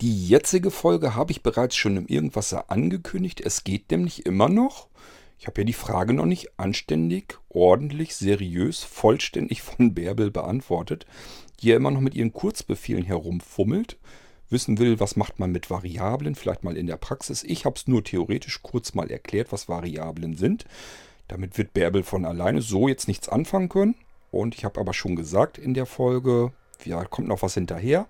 Die jetzige Folge habe ich bereits schon im Irgendwasser angekündigt. Es geht nämlich immer noch. Ich habe ja die Frage noch nicht anständig, ordentlich, seriös, vollständig von Bärbel beantwortet, die ja immer noch mit ihren Kurzbefehlen herumfummelt, wissen will, was macht man mit Variablen, vielleicht mal in der Praxis. Ich habe es nur theoretisch kurz mal erklärt, was Variablen sind. Damit wird Bärbel von alleine so jetzt nichts anfangen können. Und ich habe aber schon gesagt in der Folge, ja, kommt noch was hinterher.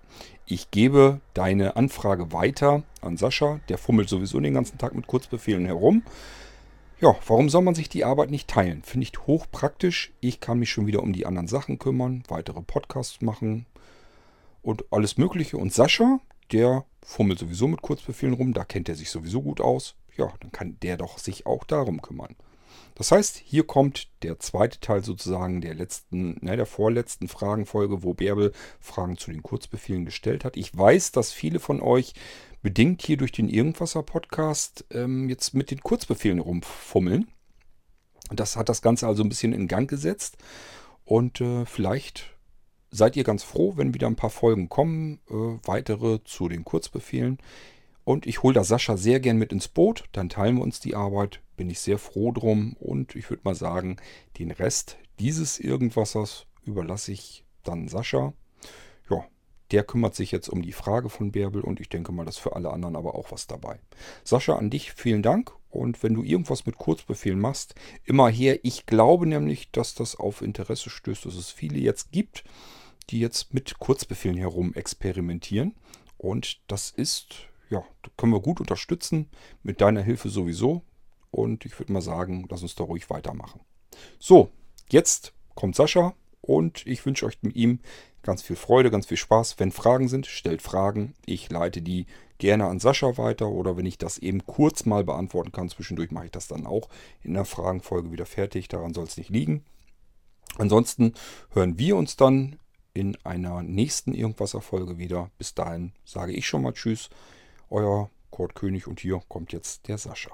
Ich gebe deine Anfrage weiter an Sascha. Der fummelt sowieso den ganzen Tag mit Kurzbefehlen herum. Ja, warum soll man sich die Arbeit nicht teilen? Finde ich hochpraktisch. Ich kann mich schon wieder um die anderen Sachen kümmern, weitere Podcasts machen und alles Mögliche. Und Sascha, der fummelt sowieso mit Kurzbefehlen rum. Da kennt er sich sowieso gut aus. Ja, dann kann der doch sich auch darum kümmern. Das heißt, hier kommt der zweite Teil sozusagen der letzten, ne, der vorletzten Fragenfolge, wo Bärbel Fragen zu den Kurzbefehlen gestellt hat. Ich weiß, dass viele von euch bedingt hier durch den Irgendwasser-Podcast ähm, jetzt mit den Kurzbefehlen rumfummeln. Das hat das Ganze also ein bisschen in Gang gesetzt. Und äh, vielleicht seid ihr ganz froh, wenn wieder ein paar Folgen kommen, äh, weitere zu den Kurzbefehlen. Und ich hole da Sascha sehr gern mit ins Boot. Dann teilen wir uns die Arbeit. Bin ich sehr froh drum. Und ich würde mal sagen, den Rest dieses Irgendwassers überlasse ich dann Sascha. Ja, der kümmert sich jetzt um die Frage von Bärbel und ich denke mal, dass für alle anderen aber auch was dabei. Sascha, an dich vielen Dank. Und wenn du irgendwas mit Kurzbefehlen machst, immer her. Ich glaube nämlich, dass das auf Interesse stößt, dass es viele jetzt gibt, die jetzt mit Kurzbefehlen herum experimentieren. Und das ist ja, können wir gut unterstützen. Mit deiner Hilfe sowieso. Und ich würde mal sagen, lass uns da ruhig weitermachen. So, jetzt kommt Sascha und ich wünsche euch mit ihm ganz viel Freude, ganz viel Spaß. Wenn Fragen sind, stellt Fragen. Ich leite die gerne an Sascha weiter oder wenn ich das eben kurz mal beantworten kann, zwischendurch mache ich das dann auch in der Fragenfolge wieder fertig. Daran soll es nicht liegen. Ansonsten hören wir uns dann in einer nächsten Irgendwasser-Folge wieder. Bis dahin sage ich schon mal Tschüss euer Kurt König und hier kommt jetzt der Sascha.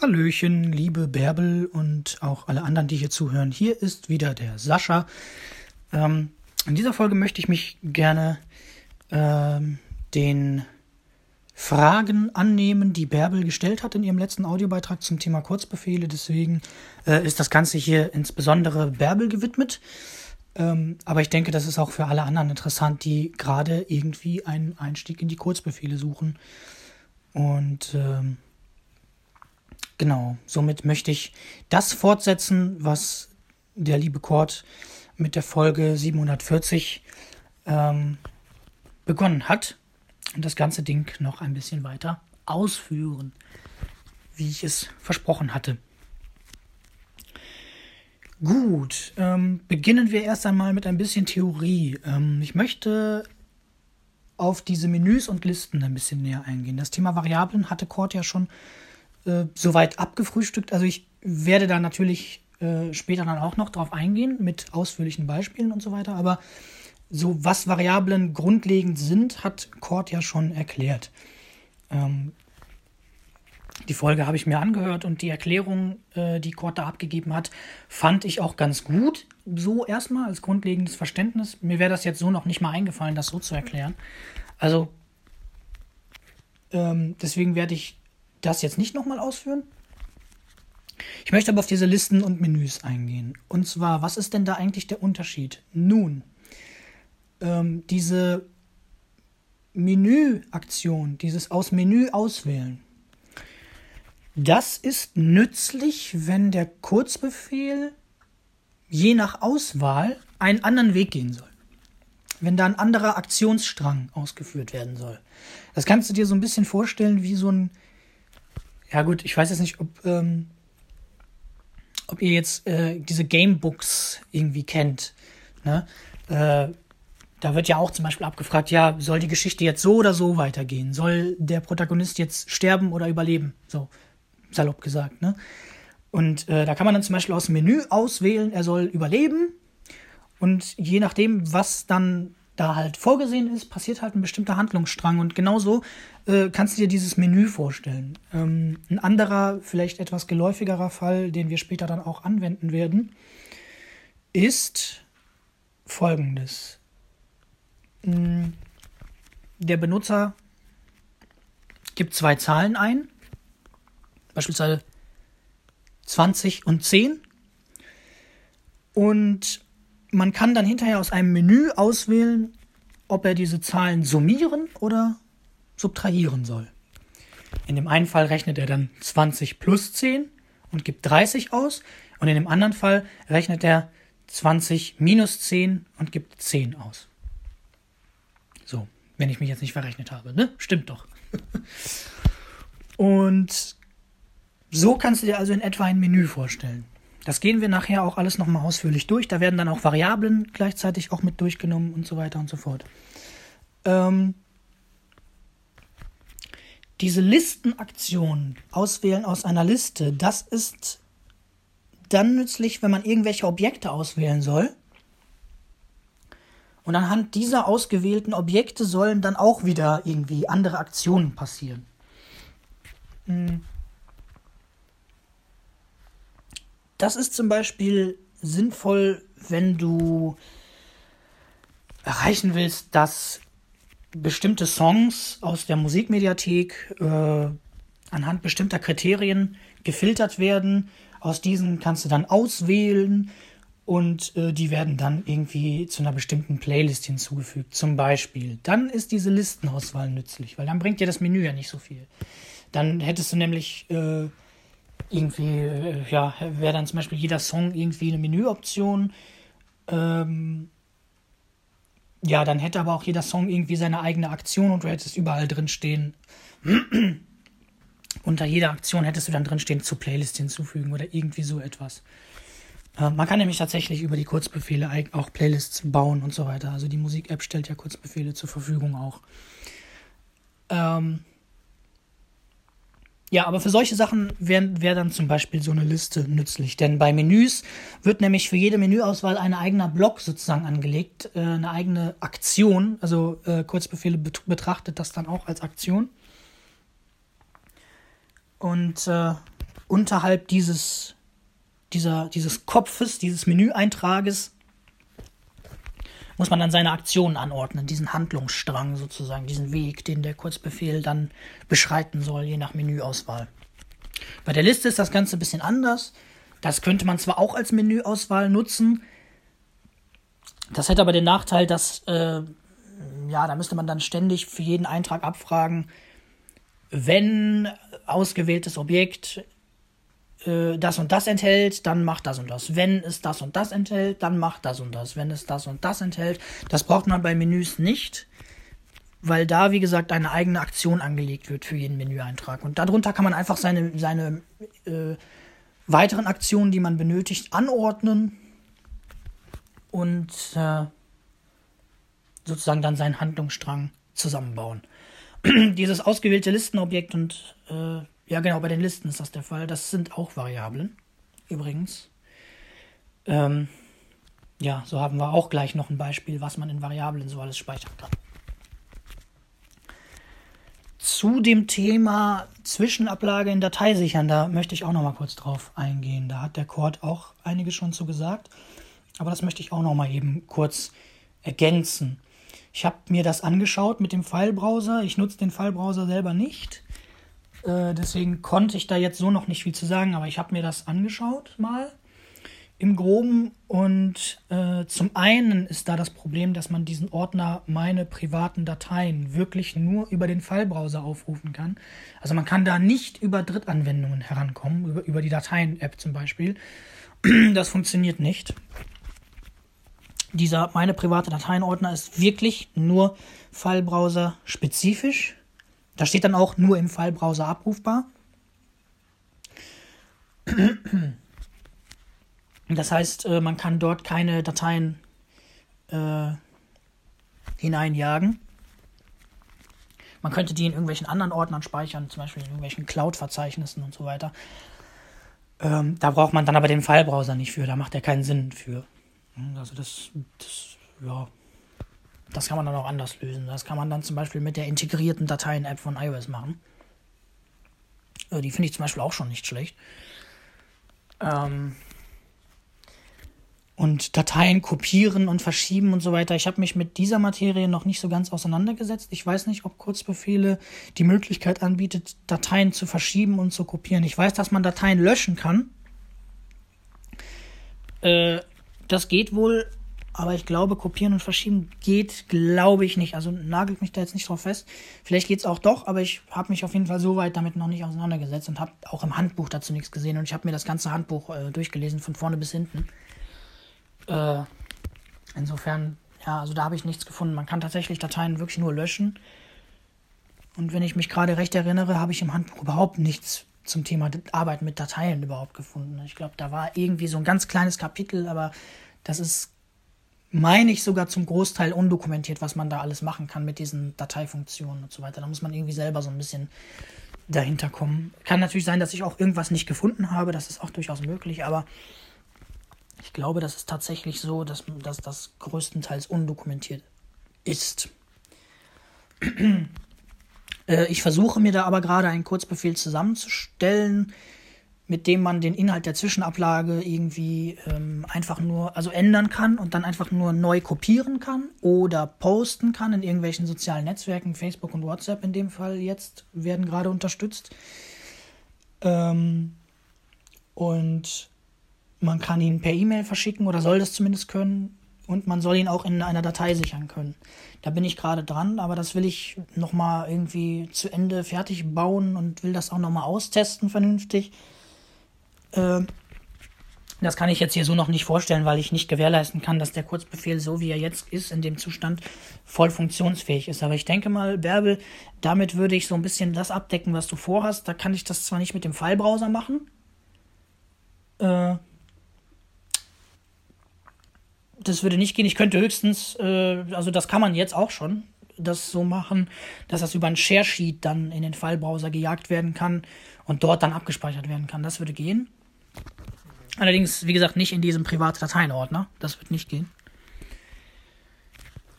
Hallöchen, liebe Bärbel und auch alle anderen, die hier zuhören. Hier ist wieder der Sascha. Ähm, in dieser Folge möchte ich mich gerne ähm, den Fragen annehmen, die Bärbel gestellt hat in ihrem letzten Audiobeitrag zum Thema Kurzbefehle. Deswegen äh, ist das Ganze hier insbesondere Bärbel gewidmet. Ähm, aber ich denke, das ist auch für alle anderen interessant, die gerade irgendwie einen Einstieg in die Kurzbefehle suchen. Und ähm, genau, somit möchte ich das fortsetzen, was der liebe Kurt mit der Folge 740 ähm, begonnen hat und das ganze Ding noch ein bisschen weiter ausführen, wie ich es versprochen hatte. Gut, ähm, beginnen wir erst einmal mit ein bisschen Theorie. Ähm, ich möchte auf diese Menüs und Listen ein bisschen näher eingehen. Das Thema Variablen hatte Cord ja schon äh, soweit abgefrühstückt. Also ich werde da natürlich äh, später dann auch noch drauf eingehen mit ausführlichen Beispielen und so weiter. Aber so was Variablen grundlegend sind, hat Cord ja schon erklärt. Ähm, die Folge habe ich mir angehört und die Erklärung, äh, die Cord da abgegeben hat, fand ich auch ganz gut. So erstmal als grundlegendes Verständnis. Mir wäre das jetzt so noch nicht mal eingefallen, das so zu erklären. Also, ähm, deswegen werde ich das jetzt nicht nochmal ausführen. Ich möchte aber auf diese Listen und Menüs eingehen. Und zwar, was ist denn da eigentlich der Unterschied? Nun, ähm, diese Menüaktion, dieses aus Menü auswählen, das ist nützlich, wenn der Kurzbefehl je nach Auswahl einen anderen Weg gehen soll. Wenn da ein anderer Aktionsstrang ausgeführt werden soll. Das kannst du dir so ein bisschen vorstellen wie so ein. Ja, gut, ich weiß jetzt nicht, ob, ähm, ob ihr jetzt äh, diese Gamebooks irgendwie kennt. Ne? Äh, da wird ja auch zum Beispiel abgefragt, ja, soll die Geschichte jetzt so oder so weitergehen? Soll der Protagonist jetzt sterben oder überleben? So, salopp gesagt, ne? Und äh, da kann man dann zum Beispiel aus dem Menü auswählen, er soll überleben. Und je nachdem, was dann da halt vorgesehen ist, passiert halt ein bestimmter Handlungsstrang. Und genauso äh, kannst du dir dieses Menü vorstellen. Ähm, ein anderer, vielleicht etwas geläufigerer Fall, den wir später dann auch anwenden werden, ist folgendes. Hm, der Benutzer gibt zwei Zahlen ein, beispielsweise 20 und 10. Und man kann dann hinterher aus einem Menü auswählen, ob er diese Zahlen summieren oder subtrahieren soll. In dem einen Fall rechnet er dann 20 plus 10 und gibt 30 aus. Und in dem anderen Fall rechnet er 20 minus 10 und gibt 10 aus. Wenn ich mich jetzt nicht verrechnet habe, ne? Stimmt doch. und so kannst du dir also in etwa ein Menü vorstellen. Das gehen wir nachher auch alles nochmal ausführlich durch. Da werden dann auch Variablen gleichzeitig auch mit durchgenommen und so weiter und so fort. Ähm, diese Listenaktion, Auswählen aus einer Liste, das ist dann nützlich, wenn man irgendwelche Objekte auswählen soll. Und anhand dieser ausgewählten Objekte sollen dann auch wieder irgendwie andere Aktionen passieren. Hm. Das ist zum Beispiel sinnvoll, wenn du erreichen willst, dass bestimmte Songs aus der Musikmediathek äh, anhand bestimmter Kriterien gefiltert werden. Aus diesen kannst du dann auswählen und äh, die werden dann irgendwie zu einer bestimmten Playlist hinzugefügt, zum Beispiel. Dann ist diese Listenauswahl nützlich, weil dann bringt dir das Menü ja nicht so viel. Dann hättest du nämlich äh, irgendwie, äh, ja, wäre dann zum Beispiel jeder Song irgendwie eine Menüoption. Ähm, ja, dann hätte aber auch jeder Song irgendwie seine eigene Aktion und du hättest überall drin stehen. Unter jeder Aktion hättest du dann drin stehen, zur Playlist hinzufügen oder irgendwie so etwas. Äh, man kann nämlich tatsächlich über die Kurzbefehle auch Playlists bauen und so weiter. Also die Musik-App stellt ja Kurzbefehle zur Verfügung auch. Ähm, ja, aber für solche Sachen wäre wär dann zum Beispiel so eine Liste nützlich. Denn bei Menüs wird nämlich für jede Menüauswahl ein eigener Block sozusagen angelegt, äh, eine eigene Aktion. Also äh, Kurzbefehle bet betrachtet das dann auch als Aktion. Und äh, unterhalb dieses, dieser, dieses Kopfes, dieses Menüeintrages, muss man dann seine Aktionen anordnen, diesen Handlungsstrang sozusagen, diesen Weg, den der Kurzbefehl dann beschreiten soll, je nach Menüauswahl. Bei der Liste ist das Ganze ein bisschen anders. Das könnte man zwar auch als Menüauswahl nutzen, das hätte aber den Nachteil, dass, äh, ja, da müsste man dann ständig für jeden Eintrag abfragen, wenn ausgewähltes Objekt äh, das und das enthält, dann macht das und das. Wenn es das und das enthält, dann macht das und das. Wenn es das und das enthält, das braucht man bei Menüs nicht, weil da, wie gesagt, eine eigene Aktion angelegt wird für jeden Menüeintrag. Und darunter kann man einfach seine, seine äh, weiteren Aktionen, die man benötigt, anordnen und äh, sozusagen dann seinen Handlungsstrang zusammenbauen. Dieses ausgewählte Listenobjekt und äh, ja, genau, bei den Listen ist das der Fall. Das sind auch Variablen, übrigens. Ähm, ja, so haben wir auch gleich noch ein Beispiel, was man in Variablen so alles speichern kann. Zu dem Thema Zwischenablage in Datei sichern, da möchte ich auch noch mal kurz drauf eingehen. Da hat der Cord auch einiges schon zu gesagt, aber das möchte ich auch noch mal eben kurz ergänzen. Ich habe mir das angeschaut mit dem Filebrowser. Ich nutze den Filebrowser selber nicht. Äh, deswegen konnte ich da jetzt so noch nicht viel zu sagen, aber ich habe mir das angeschaut mal im Groben. Und äh, zum einen ist da das Problem, dass man diesen Ordner meine privaten Dateien wirklich nur über den Fallbrowser aufrufen kann. Also man kann da nicht über Drittanwendungen herankommen, über, über die Dateien-App zum Beispiel. Das funktioniert nicht. Dieser meine private Dateienordner ist wirklich nur Fallbrowser spezifisch. Da steht dann auch nur im Fallbrowser abrufbar. Das heißt, äh, man kann dort keine Dateien äh, hineinjagen. Man könnte die in irgendwelchen anderen Ordnern speichern, zum Beispiel in irgendwelchen Cloud-Verzeichnissen und so weiter. Ähm, da braucht man dann aber den Fallbrowser nicht für, da macht er keinen Sinn für. Also das, das ja, das kann man dann auch anders lösen. Das kann man dann zum Beispiel mit der integrierten Dateien-App von iOS machen. Äh, die finde ich zum Beispiel auch schon nicht schlecht. Ähm, und Dateien kopieren und verschieben und so weiter. Ich habe mich mit dieser Materie noch nicht so ganz auseinandergesetzt. Ich weiß nicht, ob Kurzbefehle die Möglichkeit anbietet, Dateien zu verschieben und zu kopieren. Ich weiß, dass man Dateien löschen kann. Äh, das geht wohl, aber ich glaube, kopieren und verschieben geht, glaube ich nicht. Also nagelt mich da jetzt nicht drauf fest. Vielleicht geht es auch doch, aber ich habe mich auf jeden Fall so weit damit noch nicht auseinandergesetzt und habe auch im Handbuch dazu nichts gesehen. Und ich habe mir das ganze Handbuch äh, durchgelesen, von vorne bis hinten. Äh, insofern, ja, also da habe ich nichts gefunden. Man kann tatsächlich Dateien wirklich nur löschen. Und wenn ich mich gerade recht erinnere, habe ich im Handbuch überhaupt nichts zum Thema Arbeit mit Dateien überhaupt gefunden. Ich glaube, da war irgendwie so ein ganz kleines Kapitel, aber das ist, meine ich, sogar zum Großteil undokumentiert, was man da alles machen kann mit diesen Dateifunktionen und so weiter. Da muss man irgendwie selber so ein bisschen dahinter kommen. Kann natürlich sein, dass ich auch irgendwas nicht gefunden habe, das ist auch durchaus möglich, aber ich glaube, das ist tatsächlich so, dass, dass das größtenteils undokumentiert ist. Äh, ich versuche mir da aber gerade einen Kurzbefehl zusammenzustellen, mit dem man den Inhalt der Zwischenablage irgendwie ähm, einfach nur, also ändern kann und dann einfach nur neu kopieren kann oder posten kann in irgendwelchen sozialen Netzwerken. Facebook und WhatsApp in dem Fall jetzt werden gerade unterstützt. Ähm, und man kann ihn per E-Mail verschicken oder soll das zumindest können. Und man soll ihn auch in einer Datei sichern können. Da bin ich gerade dran, aber das will ich nochmal irgendwie zu Ende fertig bauen und will das auch nochmal austesten vernünftig. Äh, das kann ich jetzt hier so noch nicht vorstellen, weil ich nicht gewährleisten kann, dass der Kurzbefehl, so wie er jetzt ist, in dem Zustand voll funktionsfähig ist. Aber ich denke mal, Bärbel, damit würde ich so ein bisschen das abdecken, was du vorhast. Da kann ich das zwar nicht mit dem File-Browser machen. Äh, das würde nicht gehen. Ich könnte höchstens, äh, also das kann man jetzt auch schon, das so machen, dass das über ein Share Sheet dann in den File-Browser gejagt werden kann und dort dann abgespeichert werden kann. Das würde gehen. Allerdings, wie gesagt, nicht in diesem private Dateienordner. Das wird nicht gehen.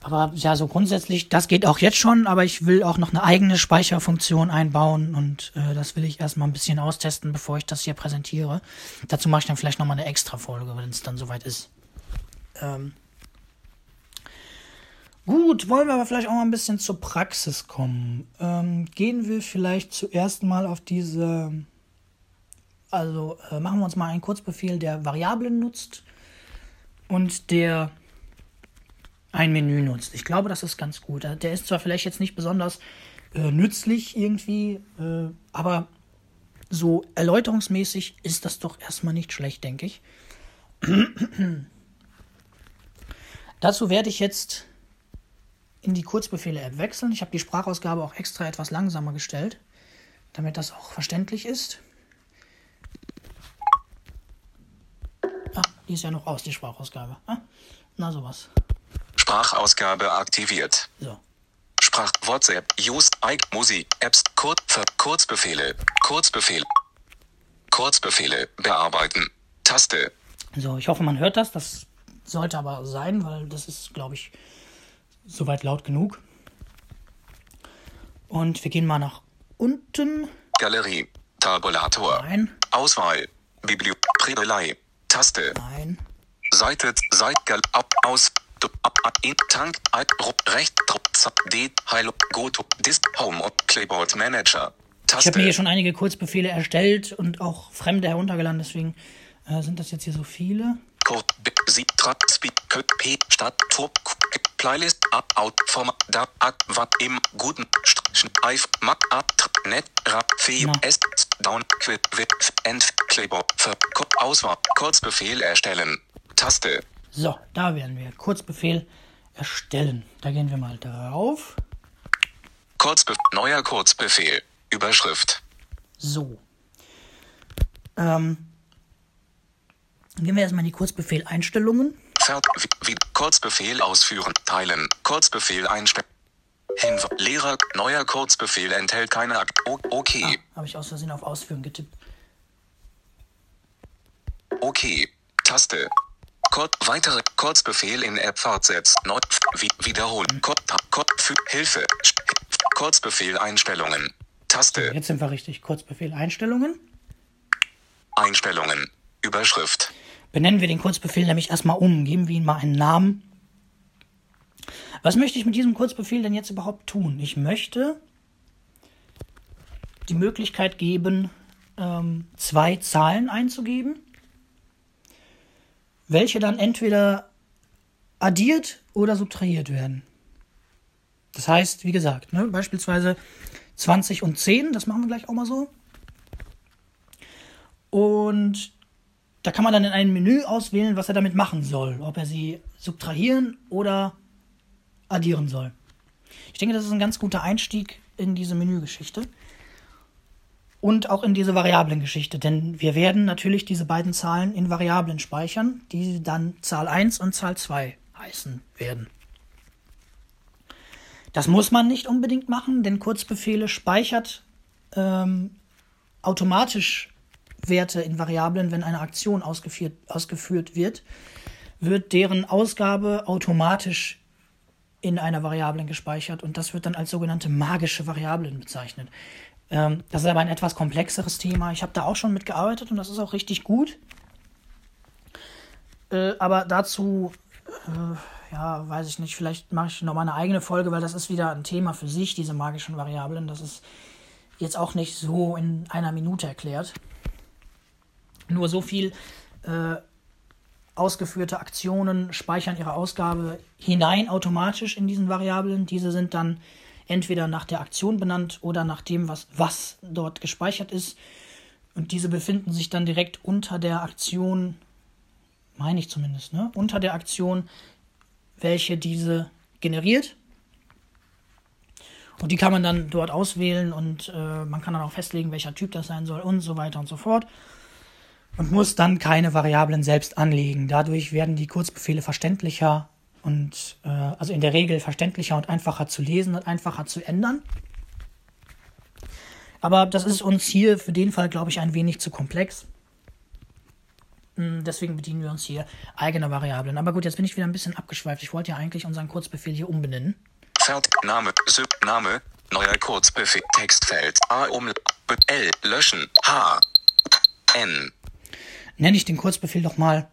Aber ja, so grundsätzlich, das geht auch jetzt schon, aber ich will auch noch eine eigene Speicherfunktion einbauen und äh, das will ich erstmal ein bisschen austesten, bevor ich das hier präsentiere. Dazu mache ich dann vielleicht nochmal eine extra Folge, wenn es dann soweit ist. Ähm Gut, wollen wir aber vielleicht auch mal ein bisschen zur Praxis kommen. Ähm, gehen wir vielleicht zuerst mal auf diese, also äh, machen wir uns mal einen Kurzbefehl, der Variablen nutzt und der ein Menü nutzt. Ich glaube, das ist ganz gut. Der ist zwar vielleicht jetzt nicht besonders äh, nützlich irgendwie, äh, aber so erläuterungsmäßig ist das doch erstmal nicht schlecht, denke ich. Dazu werde ich jetzt in die Kurzbefehle-App wechseln. Ich habe die Sprachausgabe auch extra etwas langsamer gestellt, damit das auch verständlich ist. Die ist ja noch aus, die Sprachausgabe. Ah, na sowas. Sprachausgabe aktiviert. So. Sprach WhatsApp, Use, Ike, Musik, Apps, Kur für Kurzbefehle, Kurzbefehl, Kurzbefehle, bearbeiten, Taste. So, ich hoffe, man hört das. Das sollte aber sein, weil das ist, glaube ich, soweit laut genug. Und wir gehen mal nach unten. Galerie, Tabulator, Nein, Auswahl, Biblio, Predelei, Taste, nein. Seite, Seitgal, ab, aus, ab, ab, in, Tank, rup, recht, drup, zap, d, heil, go to, disk, home, Keyboard Manager, Ich habe mir hier Taste, schon einige Kurzbefehle erstellt und auch fremde heruntergeladen, deswegen äh, sind das jetzt hier so viele. Code, Sie, Trap, Speed, P, Stadt, Top, Playlist, Up, Out, Format, Da, Ak, Wat, Im, Guten, St, Eif, Mac, Up, Tr, Net, Rap, Fe, Na. S, Down, Quit, Wip, End, für, Ko- Auswahl, Kurzbefehl erstellen, Taste, So, da werden wir. Kurzbefehl erstellen. Da gehen wir mal drauf. Kurzbe neuer Kurzbefehl, Überschrift, So. Ähm, gehen wir erstmal in die wie, wie, Kurzbefehl ausführen, teilen, Kurzbefehl einstellen. Hinweis, Lehrer, neuer Kurzbefehl enthält keine Akt, okay, Habe ich aus Versehen auf Ausführen getippt. okay, Taste, Kur weitere Kurzbefehl in App fortsetzt. Not wie, wiederholen. Kur, Kur, für Hilfe. Kurzbefehl Einstellungen. Taste. Jetzt sind wir richtig. Kurzbefehl Einstellungen. Einstellungen. Überschrift. Benennen wir den Kurzbefehl nämlich erstmal um. Geben wir ihm mal einen Namen. Was möchte ich mit diesem Kurzbefehl denn jetzt überhaupt tun? Ich möchte die Möglichkeit geben, ähm, zwei Zahlen einzugeben, welche dann entweder addiert oder subtrahiert werden. Das heißt, wie gesagt, ne, beispielsweise 20 und 10, das machen wir gleich auch mal so. Und da kann man dann in einem Menü auswählen, was er damit machen soll. Ob er sie subtrahieren oder addieren soll. Ich denke, das ist ein ganz guter Einstieg in diese Menügeschichte. Und auch in diese Variablengeschichte. Denn wir werden natürlich diese beiden Zahlen in Variablen speichern, die dann Zahl 1 und Zahl 2 heißen werden. Das muss man nicht unbedingt machen, denn Kurzbefehle speichert ähm, automatisch Werte in Variablen, wenn eine Aktion ausgeführt, ausgeführt wird, wird deren Ausgabe automatisch in einer Variablen gespeichert und das wird dann als sogenannte magische Variablen bezeichnet. Ähm, das ist aber ein etwas komplexeres Thema. Ich habe da auch schon mitgearbeitet und das ist auch richtig gut. Äh, aber dazu, äh, ja, weiß ich nicht, vielleicht mache ich noch mal eine eigene Folge, weil das ist wieder ein Thema für sich, diese magischen Variablen. Das ist jetzt auch nicht so in einer Minute erklärt. Nur so viel äh, ausgeführte Aktionen speichern ihre Ausgabe hinein automatisch in diesen Variablen. Diese sind dann entweder nach der Aktion benannt oder nach dem, was, was dort gespeichert ist. Und diese befinden sich dann direkt unter der Aktion, meine ich zumindest, ne? unter der Aktion, welche diese generiert. Und die kann man dann dort auswählen und äh, man kann dann auch festlegen, welcher Typ das sein soll und so weiter und so fort und muss dann keine Variablen selbst anlegen. Dadurch werden die Kurzbefehle verständlicher und äh, also in der Regel verständlicher und einfacher zu lesen und einfacher zu ändern. Aber das ist uns hier für den Fall, glaube ich, ein wenig zu komplex. Hm, Deswegen bedienen wir uns hier eigener Variablen. Aber gut, jetzt bin ich wieder ein bisschen abgeschweift. Ich wollte ja eigentlich unseren Kurzbefehl hier umbenennen. Fert Name, Sub Name, neuer Kurzbefehl, Textfeld, A um L, löschen, H, N, Nenne ich den Kurzbefehl doch mal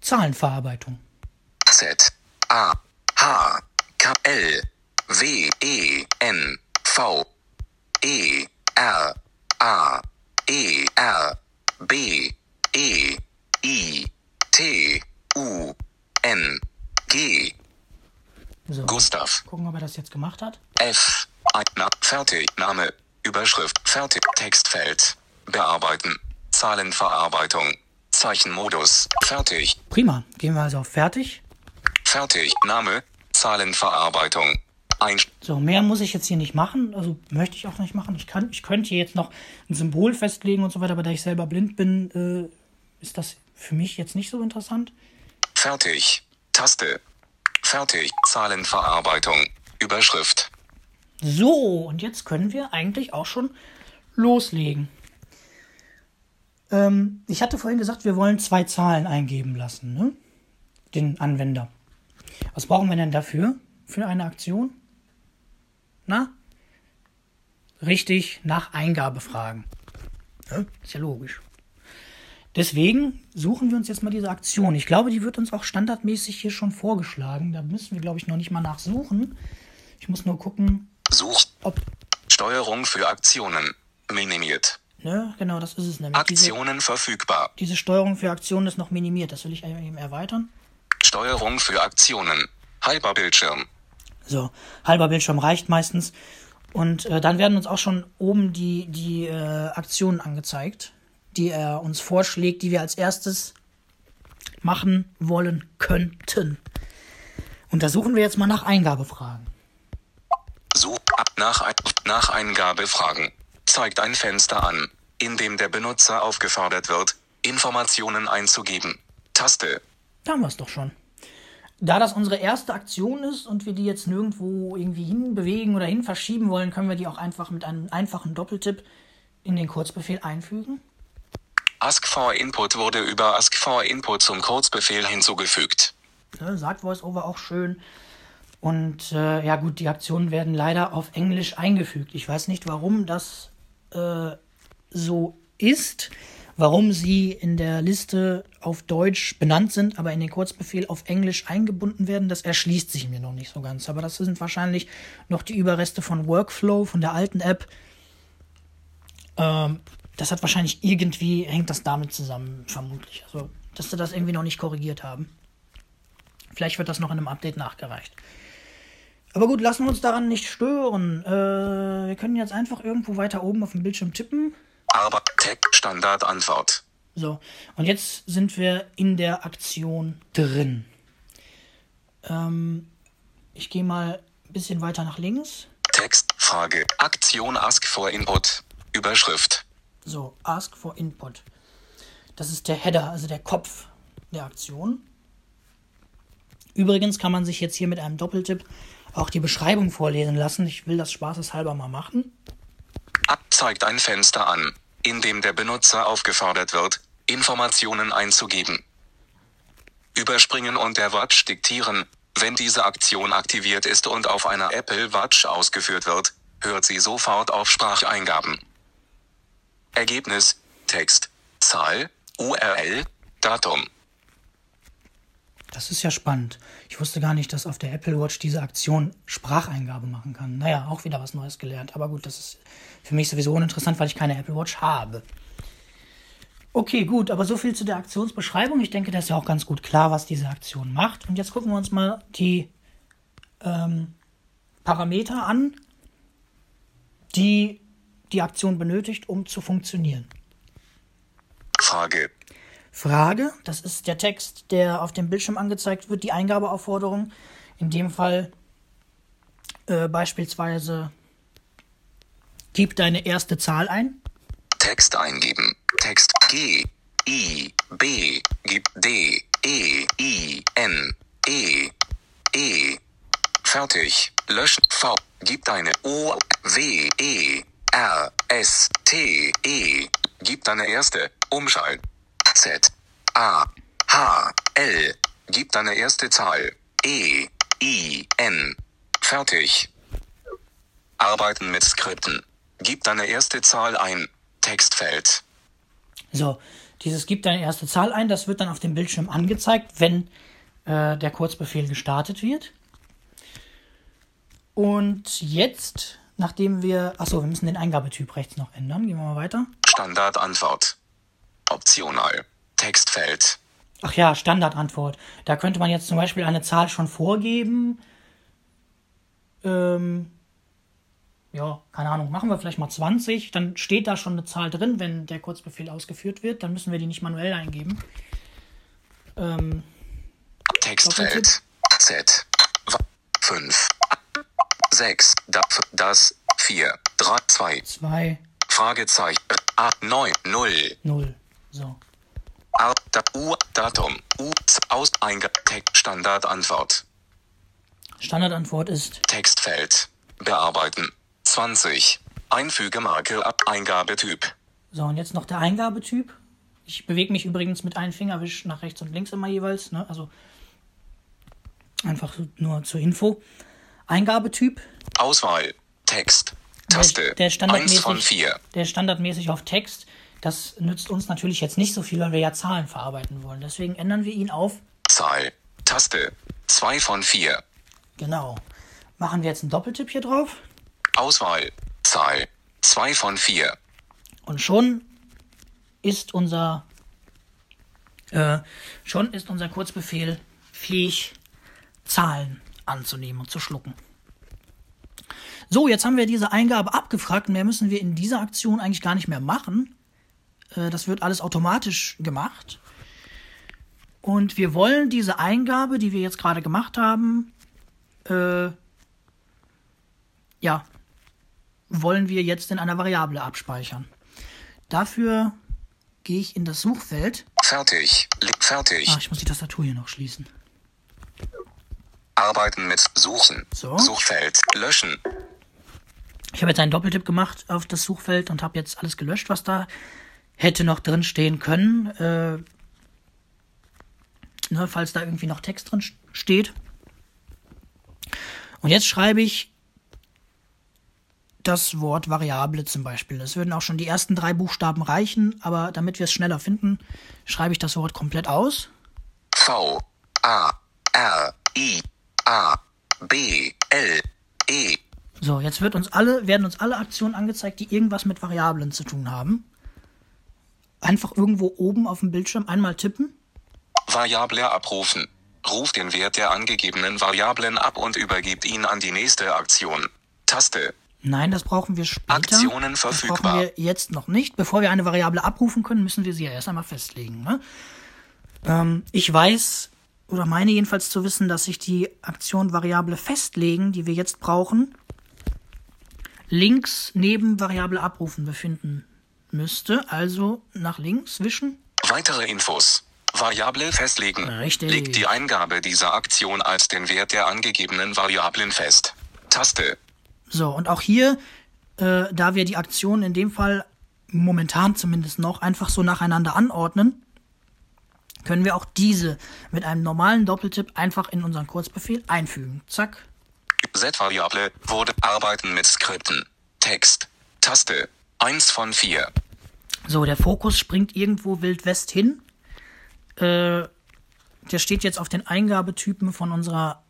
Zahlenverarbeitung. Z, A, H, K, L, W, E, N, V, E, R, A, E, R, B, E, I, T, U, N, G, So, Gustav. gucken, ob er das jetzt gemacht hat. F. Ein- fertig. Name. Überschrift. Fertig. Textfeld. Bearbeiten. Zahlenverarbeitung. Zeichenmodus. Fertig. Prima. Gehen wir also auf Fertig. Fertig. Name. Zahlenverarbeitung. Ein So, mehr muss ich jetzt hier nicht machen. Also möchte ich auch nicht machen. Ich, kann, ich könnte hier jetzt noch ein Symbol festlegen und so weiter, aber da ich selber blind bin, äh, ist das für mich jetzt nicht so interessant. Fertig. Taste. Fertig. Zahlenverarbeitung. Überschrift. So, und jetzt können wir eigentlich auch schon loslegen. Ähm, ich hatte vorhin gesagt, wir wollen zwei Zahlen eingeben lassen, ne? Den Anwender. Was brauchen wir denn dafür? Für eine Aktion? Na? Richtig, nach Eingabe fragen. Ne? Ist ja logisch. Deswegen suchen wir uns jetzt mal diese Aktion. Ich glaube, die wird uns auch standardmäßig hier schon vorgeschlagen. Da müssen wir, glaube ich, noch nicht mal nachsuchen. Ich muss nur gucken, Such. ob. Steuerung für Aktionen. Minimiert. Ne, genau, das ist es nämlich. Diese, Aktionen verfügbar. diese Steuerung für Aktionen ist noch minimiert. Das will ich eben erweitern. Steuerung für Aktionen. Halber Bildschirm. So, halber Bildschirm reicht meistens. Und äh, dann werden uns auch schon oben die, die äh, Aktionen angezeigt, die er uns vorschlägt, die wir als erstes machen wollen könnten. Und da suchen wir jetzt mal nach Eingabefragen. Such ab nach, nach Eingabefragen. Zeigt ein Fenster an, in dem der Benutzer aufgefordert wird, Informationen einzugeben. Taste. Da haben wir es doch schon. Da das unsere erste Aktion ist und wir die jetzt nirgendwo irgendwie hinbewegen oder hin verschieben wollen, können wir die auch einfach mit einem einfachen Doppeltipp in den Kurzbefehl einfügen. Ask for Input wurde über Ask for Input zum Kurzbefehl hinzugefügt. Ne, sagt VoiceOver auch schön. Und äh, ja gut, die Aktionen werden leider auf Englisch eingefügt. Ich weiß nicht, warum das äh, so ist, warum sie in der Liste auf Deutsch benannt sind, aber in den Kurzbefehl auf Englisch eingebunden werden. Das erschließt sich mir noch nicht so ganz. Aber das sind wahrscheinlich noch die Überreste von Workflow, von der alten App. Ähm, das hat wahrscheinlich irgendwie, hängt das damit zusammen, vermutlich. Also, dass sie das irgendwie noch nicht korrigiert haben. Vielleicht wird das noch in einem Update nachgereicht. Aber gut, lassen wir uns daran nicht stören. Äh, wir können jetzt einfach irgendwo weiter oben auf dem Bildschirm tippen. Aber Tech Standardantwort. So, und jetzt sind wir in der Aktion drin. Ähm, ich gehe mal ein bisschen weiter nach links. Text, Frage, Aktion Ask for Input. Überschrift. So, Ask for Input. Das ist der Header, also der Kopf der Aktion. Übrigens kann man sich jetzt hier mit einem Doppeltipp auch die Beschreibung vorlesen lassen. Ich will das spaßeshalber mal machen. Zeigt ein Fenster an, in dem der Benutzer aufgefordert wird, Informationen einzugeben. Überspringen und der Watch diktieren. Wenn diese Aktion aktiviert ist und auf einer Apple Watch ausgeführt wird, hört sie sofort auf Spracheingaben. Ergebnis, Text, Zahl, URL, Datum. Das ist ja spannend. Ich wusste gar nicht, dass auf der Apple Watch diese Aktion Spracheingabe machen kann. Naja, auch wieder was Neues gelernt. Aber gut, das ist für mich sowieso uninteressant, weil ich keine Apple Watch habe. Okay, gut, aber so viel zu der Aktionsbeschreibung. Ich denke, das ist ja auch ganz gut klar, was diese Aktion macht. Und jetzt gucken wir uns mal die ähm, Parameter an, die die Aktion benötigt, um zu funktionieren. Frage. Frage, das ist der Text, der auf dem Bildschirm angezeigt wird, die Eingabeaufforderung. In dem Fall äh, beispielsweise gib deine erste Zahl ein. Text eingeben. Text G, I, B, gib D, E, I, N, E, E. Fertig. Löschen. V. Gib deine O, W, E, R, S, T, E. Gib deine erste. Umschalten. Z, A, H, L. Gib deine erste Zahl. E, I, N. Fertig. Arbeiten mit Skripten. Gib deine erste Zahl ein. Textfeld. So, dieses gib deine erste Zahl ein, das wird dann auf dem Bildschirm angezeigt, wenn äh, der Kurzbefehl gestartet wird. Und jetzt, nachdem wir, achso, wir müssen den Eingabetyp rechts noch ändern. Gehen wir mal weiter. Standardantwort. Optional. Textfeld. Ach ja, Standardantwort. Da könnte man jetzt zum Beispiel eine Zahl schon vorgeben. Ähm, ja, keine Ahnung, machen wir vielleicht mal 20. Dann steht da schon eine Zahl drin, wenn der Kurzbefehl ausgeführt wird. Dann müssen wir die nicht manuell eingeben. Ähm, Textfeld. Z. 5. 6. Das. 4. 3. 2. 2, Fragezeichen. A. 9. 0. 0. So. A. Da, U. Datum. U. Aus. Text. Standardantwort. Standardantwort ist Textfeld. Bearbeiten. 20. Einfügemarke ab Eingabetyp. So, und jetzt noch der Eingabetyp. Ich bewege mich übrigens mit einem Fingerwisch nach rechts und links immer jeweils. Ne? Also einfach nur zur Info. Eingabetyp, Auswahl. Text. Taste. der 1 standardmäßig, von 4. der standardmäßig auf Text. Das nützt uns natürlich jetzt nicht so viel, weil wir ja Zahlen verarbeiten wollen. Deswegen ändern wir ihn auf Zahl. Taste. 2 von 4. genau. Machen wir jetzt einen Doppeltipp hier drauf Auswahl. Zahl. 2 von 4. und schon ist unser äh, schon ist unser Kurzbefehl fähig, Zahlen anzunehmen und zu schlucken. So, jetzt haben wir diese Eingabe abgefragt mehr müssen wir in dieser Aktion eigentlich gar nicht mehr machen. Äh, das wird alles automatisch gemacht. Und wir wollen diese Eingabe, die wir jetzt gerade gemacht haben, äh, ja, wollen wir jetzt in einer Variable abspeichern. Dafür gehe ich in das Suchfeld. Fertig. Fertig. Ah, ich muss die Tastatur hier noch schließen. Arbeiten mit Suchen. So. Suchfeld. Löschen. Ich habe jetzt einen Doppeltipp gemacht auf das Suchfeld und habe jetzt alles gelöscht, was da hätte noch drin stehen können, äh, ne, falls da irgendwie noch Text drin steht. Und jetzt schreibe ich das Wort Variable zum Beispiel. Es würden auch schon die ersten drei Buchstaben reichen, aber damit wir es schneller finden, schreibe ich das Wort komplett aus. V A R I A B L E So, jetzt wird uns alle, werden uns alle Aktionen angezeigt, die irgendwas mit Variablen zu tun haben. Einfach irgendwo oben auf dem Bildschirm einmal tippen. Variable abrufen. Ruft den Wert der angegebenen Variablen ab und übergibt ihn an die nächste Aktion. Taste. Nein, das brauchen wir später. Aktionen Das verfügbar. brauchen wir jetzt noch nicht. Bevor wir eine Variable abrufen können, müssen wir sie ja erst einmal festlegen. Ne? Ähm, ich weiß, oder meine jedenfalls zu wissen, dass sich die Aktion Variable festlegen, die wir jetzt brauchen, links neben Variable abrufen befinden müsste. Also nach links wischen. Weitere Infos. Variable festlegen. Richtig. Legt die Eingabe dieser Aktion als den Wert der angegebenen Variablen fest. Taste. So, und auch hier, äh, da wir die Aktionen in dem Fall momentan zumindest noch einfach so nacheinander anordnen, können wir auch diese mit einem normalen Doppeltipp einfach in unseren Kurzbefehl einfügen. Zack. Z-Variable wurde Arbeiten mit Skripten. Text. Taste. 1 von 4. So, der Fokus springt irgendwo Wild West hin. Äh, der steht jetzt auf den Eingabetypen von unserer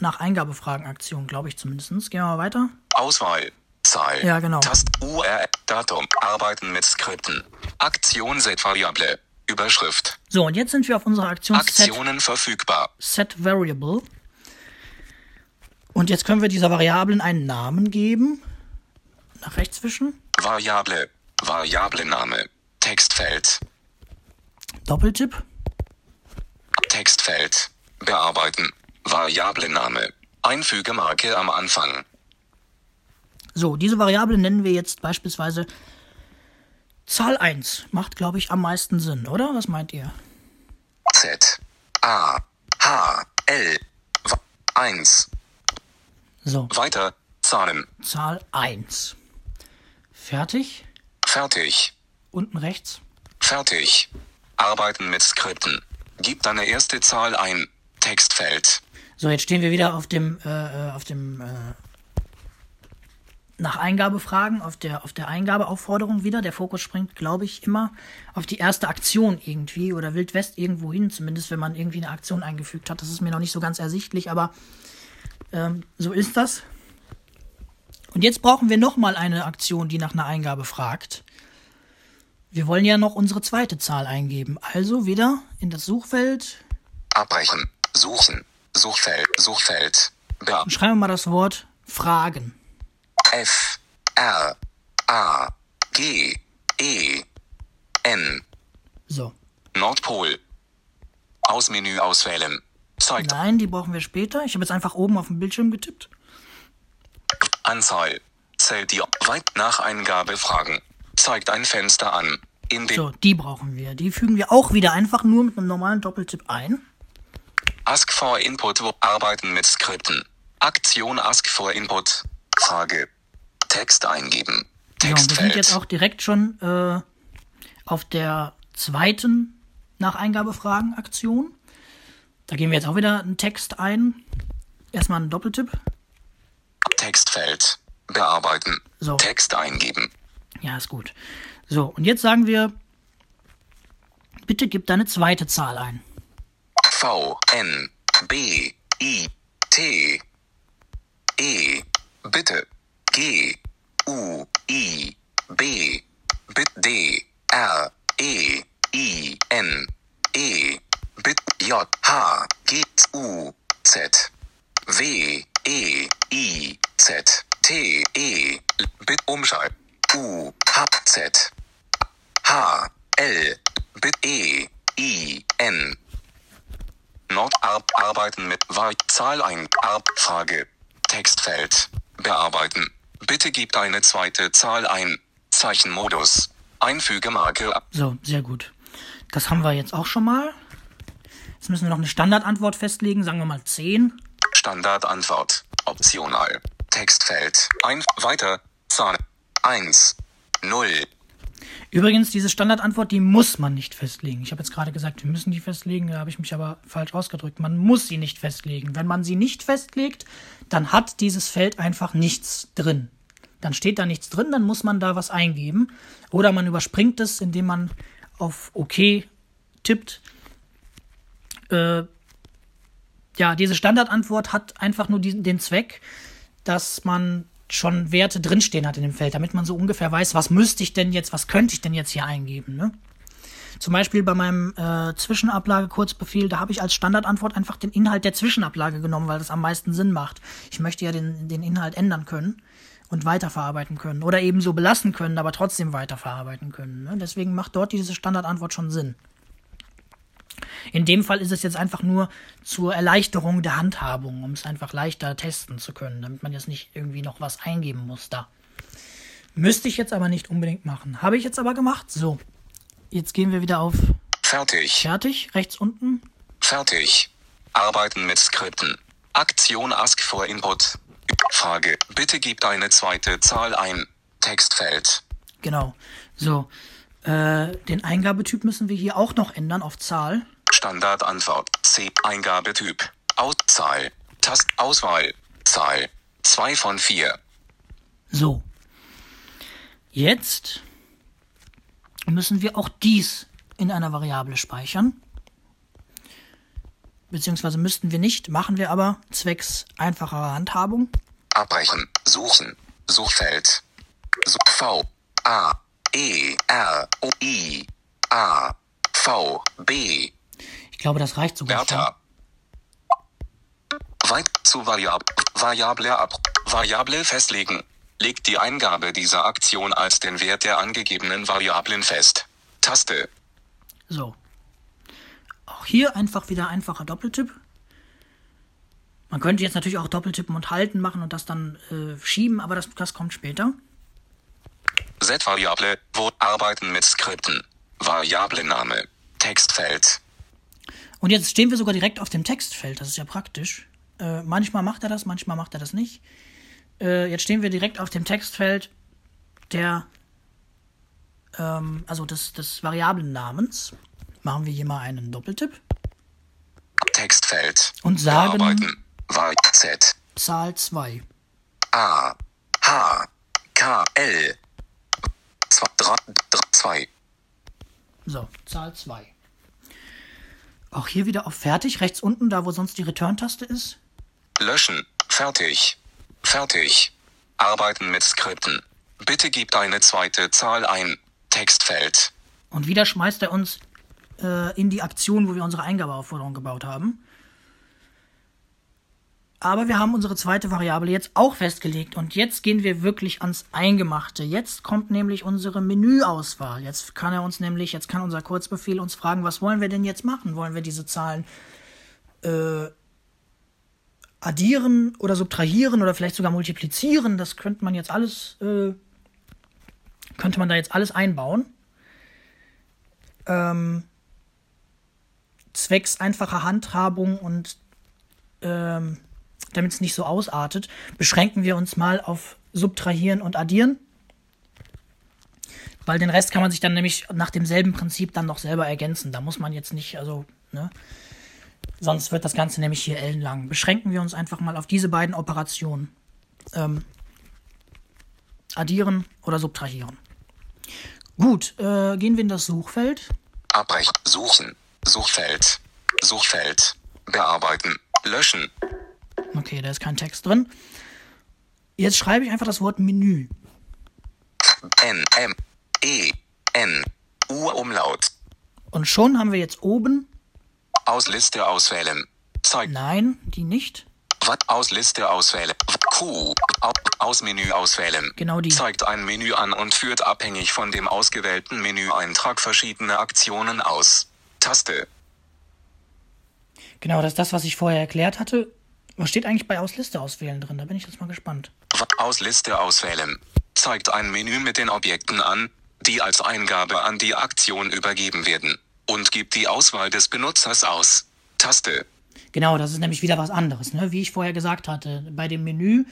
nach Eingabefragen-Aktion, glaube ich zumindest. Gehen wir mal weiter. Auswahl. Zahl. Ja, genau. Tast URL. Datum. Arbeiten mit Skripten. Aktion Z-Variable. Überschrift. So, und jetzt sind wir auf unserer Aktion Set, Aktionen verfügbar. Set Variable. Und jetzt können wir dieser Variablen einen Namen geben. Nach rechts wischen. Variable. Variablename. Textfeld. Doppeltipp. Textfeld. Bearbeiten. Variablename. Einfügemarke am Anfang. So, diese Variable nennen wir jetzt beispielsweise Zahl 1. Macht, glaube ich, am meisten Sinn, oder? Was meint ihr? Z. A. H. L. 1. So, Weiter. Zahlen. Zahl 1. Fertig. Fertig. Unten rechts. Fertig. Arbeiten mit Skripten. Gib deine erste Zahl ein. Textfeld. So, jetzt stehen wir wieder auf dem, äh, äh, auf dem, äh, nach Eingabefragen, auf der, auf der Eingabeaufforderung wieder. Der Fokus springt, glaube ich, immer auf die erste Aktion irgendwie oder Wild West irgendwo hin, zumindest wenn man irgendwie eine Aktion eingefügt hat. Das ist mir noch nicht so ganz ersichtlich, aber ähm, so ist das. Und jetzt brauchen wir nochmal eine Aktion, die nach einer Eingabe fragt. Wir wollen ja noch unsere zweite Zahl eingeben. Also wieder in das Suchfeld. Abbrechen. Suchen. Suchfeld. Suchfeld. Bearbeiten. Schreiben wir mal das Wort Fragen. F R A G E N So. Nordpol. Aus Menü auswählen. Zeigt Nein, die brauchen wir später. Ich habe jetzt einfach oben auf dem Bildschirm getippt. Anzahl. Zählt die weit nach Eingabe Fragen. Zeigt ein Fenster an. So, die brauchen wir. Die fügen wir auch wieder einfach nur mit einem normalen Doppeltipp ein. Ask for Input Arbeiten mit Skripten. Aktion Ask for Input. Frage. Text eingeben. Ja, und wir sind jetzt auch direkt schon äh, auf der zweiten nach Eingabefragen Aktion. Da geben wir jetzt auch wieder einen Text ein. Erstmal einen Doppeltipp. Textfeld. Bearbeiten. So. Text eingeben. Ja, ist gut. So, und jetzt sagen wir, bitte gib deine zweite Zahl ein. V N B I T E. Bitte. G. U. I. B. Bit. D. R. E. I. N. E. Bit. J. H. G. U. Z. W. E. I. Z. T. E. Bit. Umschalt U. H. Z. H. L. Bit. E. I. N Nordarb arbeiten mit Wahl Zahl ein Arb Frage Textfeld bearbeiten. Bitte gib eine zweite Zahl ein. Zeichenmodus. Einfügemarke ab. So, sehr gut. Das haben wir jetzt auch schon mal. Jetzt müssen wir noch eine Standardantwort festlegen, sagen wir mal 10. Standardantwort. Optional. Textfeld. Ein weiter. Zahl 1 0 Übrigens, diese Standardantwort, die muss man nicht festlegen. Ich habe jetzt gerade gesagt, wir müssen die festlegen, da habe ich mich aber falsch ausgedrückt. Man muss sie nicht festlegen. Wenn man sie nicht festlegt, dann hat dieses Feld einfach nichts drin. Dann steht da nichts drin, dann muss man da was eingeben. Oder man überspringt es, indem man auf OK tippt. Äh, ja, diese Standardantwort hat einfach nur diesen, den Zweck, dass man schon Werte drinstehen hat in dem Feld, damit man so ungefähr weiß, was müsste ich denn jetzt, was könnte ich denn jetzt hier eingeben. Ne? Zum Beispiel bei meinem äh, Zwischenablage-Kurzbefehl, da habe ich als Standardantwort einfach den Inhalt der Zwischenablage genommen, weil das am meisten Sinn macht. Ich möchte ja den, den Inhalt ändern können und weiterverarbeiten können. Oder eben so belassen können, aber trotzdem weiterverarbeiten können. Ne? Deswegen macht dort diese Standardantwort schon Sinn. In dem Fall ist es jetzt einfach nur zur Erleichterung der Handhabung, um es einfach leichter testen zu können, damit man jetzt nicht irgendwie noch was eingeben muss da. Müsste ich jetzt aber nicht unbedingt machen. Habe ich jetzt aber gemacht. So. Jetzt gehen wir wieder auf Fertig. Fertig, rechts unten. Fertig. Arbeiten mit Skripten. Aktion Ask for Input. Frage. Bitte gib eine zweite Zahl ein. Textfeld. Genau. So. Äh, den Eingabetyp müssen wir hier auch noch ändern auf Zahl. Standardantwort. C. Eingabetyp. Auszahl. Tast. Auswahl. Zahl. 2 von 4. So. Jetzt müssen wir auch dies in einer Variable speichern. Beziehungsweise müssten wir nicht, machen wir aber zwecks einfacherer Handhabung. Abbrechen. Suchen. Suchfeld. Such V. A. E. R. O. I. A. V. B. Ich glaube, das reicht sogar schon. Bertha. Weit zu Variab Variable ab. Variable festlegen. Legt die Eingabe dieser Aktion als den Wert der angegebenen Variablen fest. Taste. So. Auch hier einfach wieder einfacher Doppeltipp. Man könnte jetzt natürlich auch Doppeltippen und halten machen und das dann äh, schieben, aber das, das kommt später. Z-Variable. Wo arbeiten mit Skripten. Variablename. Textfeld. Und jetzt stehen wir sogar direkt auf dem Textfeld. Das ist ja praktisch. Äh, manchmal macht er das, manchmal macht er das nicht. Äh, jetzt stehen wir direkt auf dem Textfeld der, ähm, also des, des Variablennamens. Machen wir hier mal einen Doppeltipp Textfeld. und sagen Bearbeiten. Var Z. Zahl 2. A. H. K. L. 2. So, Zahl 2. Auch hier wieder auf Fertig, rechts unten, da wo sonst die Return-Taste ist. Löschen. Fertig. Fertig. Arbeiten mit Skripten. Bitte gib eine zweite Zahl ein. Textfeld. Und wieder schmeißt er uns äh, in die Aktion, wo wir unsere Eingabeaufforderung gebaut haben. Aber wir haben unsere zweite Variable jetzt auch festgelegt und jetzt gehen wir wirklich ans Eingemachte. Jetzt kommt nämlich unsere Menüauswahl. Jetzt kann er uns nämlich, jetzt kann unser Kurzbefehl uns fragen, was wollen wir denn jetzt machen? Wollen wir diese Zahlen äh, addieren oder subtrahieren oder vielleicht sogar multiplizieren? Das könnte man jetzt alles, äh, könnte man da jetzt alles einbauen. Ähm, zwecks einfacher Handhabung und ähm, damit es nicht so ausartet, beschränken wir uns mal auf Subtrahieren und Addieren. Weil den Rest kann man sich dann nämlich nach demselben Prinzip dann noch selber ergänzen. Da muss man jetzt nicht, also, ne? Sonst wird das Ganze nämlich hier ellenlang. Beschränken wir uns einfach mal auf diese beiden Operationen. Ähm, addieren oder subtrahieren. Gut, äh, gehen wir in das Suchfeld. Abbrechen. Suchen. Suchfeld. Suchfeld. Bearbeiten. Löschen. Okay, da ist kein Text drin. Jetzt schreibe ich einfach das Wort Menü. N. M. E. N. U. Umlaut. Und schon haben wir jetzt oben, Aus Liste auswählen. Zeigt. nein, die nicht. Wat aus Liste auswählen. Q. Au- Aus Menü auswählen. Genau die. Zeigt ein Menü an und führt abhängig von dem ausgewählten Menüeintrag verschiedene Aktionen aus. Taste. Genau, das ist das, was ich vorher erklärt hatte. Was steht eigentlich bei Ausliste auswählen drin? Da bin ich jetzt mal gespannt. Wat aus Liste auswählen. Zeigt ein Menü mit den Objekten an, die als Eingabe an die Aktion übergeben werden. Und gibt die Auswahl des Benutzers aus. Taste. Genau, das ist nämlich wieder was anderes. Ne? Wie ich vorher gesagt hatte, bei dem Menü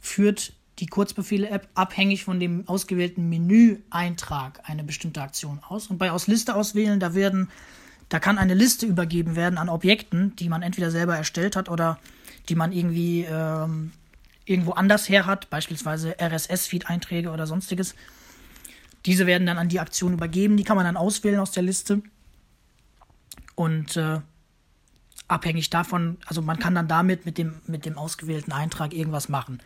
führt die Kurzbefehle-App abhängig von dem ausgewählten Menüeintrag eine bestimmte Aktion aus. Und bei aus Liste auswählen, da werden, da kann eine Liste übergeben werden an Objekten, die man entweder selber erstellt hat oder die man irgendwie ähm, irgendwo anders her hat, beispielsweise RSS-Feed-Einträge oder sonstiges. Diese werden dann an die Aktion übergeben, die kann man dann auswählen aus der Liste. Und äh, abhängig davon, also man kann dann damit mit dem, mit dem ausgewählten Eintrag irgendwas machen.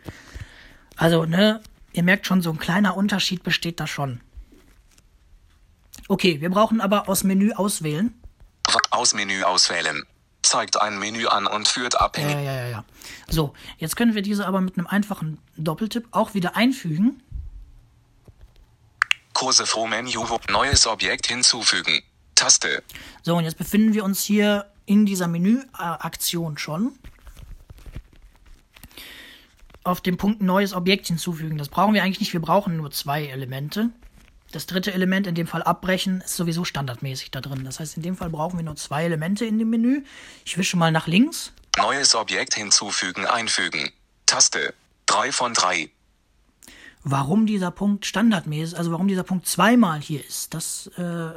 Also, ne, ihr merkt schon, so ein kleiner Unterschied besteht da schon. Okay, wir brauchen aber aus Menü auswählen. Aus Menü auswählen. Zeigt ein Menü an und führt abhängig. Ja, ja, ja, ja. So, jetzt können wir diese aber mit einem einfachen Doppeltipp auch wieder einfügen. Kurse froh Menü. Neues Objekt hinzufügen. Taste. So, und jetzt befinden wir uns hier in dieser Menüaktion schon. Auf dem Punkt neues Objekt hinzufügen. Das brauchen wir eigentlich nicht. Wir brauchen nur zwei Elemente. Das dritte Element, in dem Fall abbrechen, ist sowieso standardmäßig da drin. Das heißt, in dem Fall brauchen wir nur zwei Elemente in dem Menü. Ich wische mal nach links. Neues Objekt hinzufügen einfügen. Taste. 3 von 3. Warum dieser Punkt standardmäßig, also warum dieser Punkt zweimal hier ist, das äh,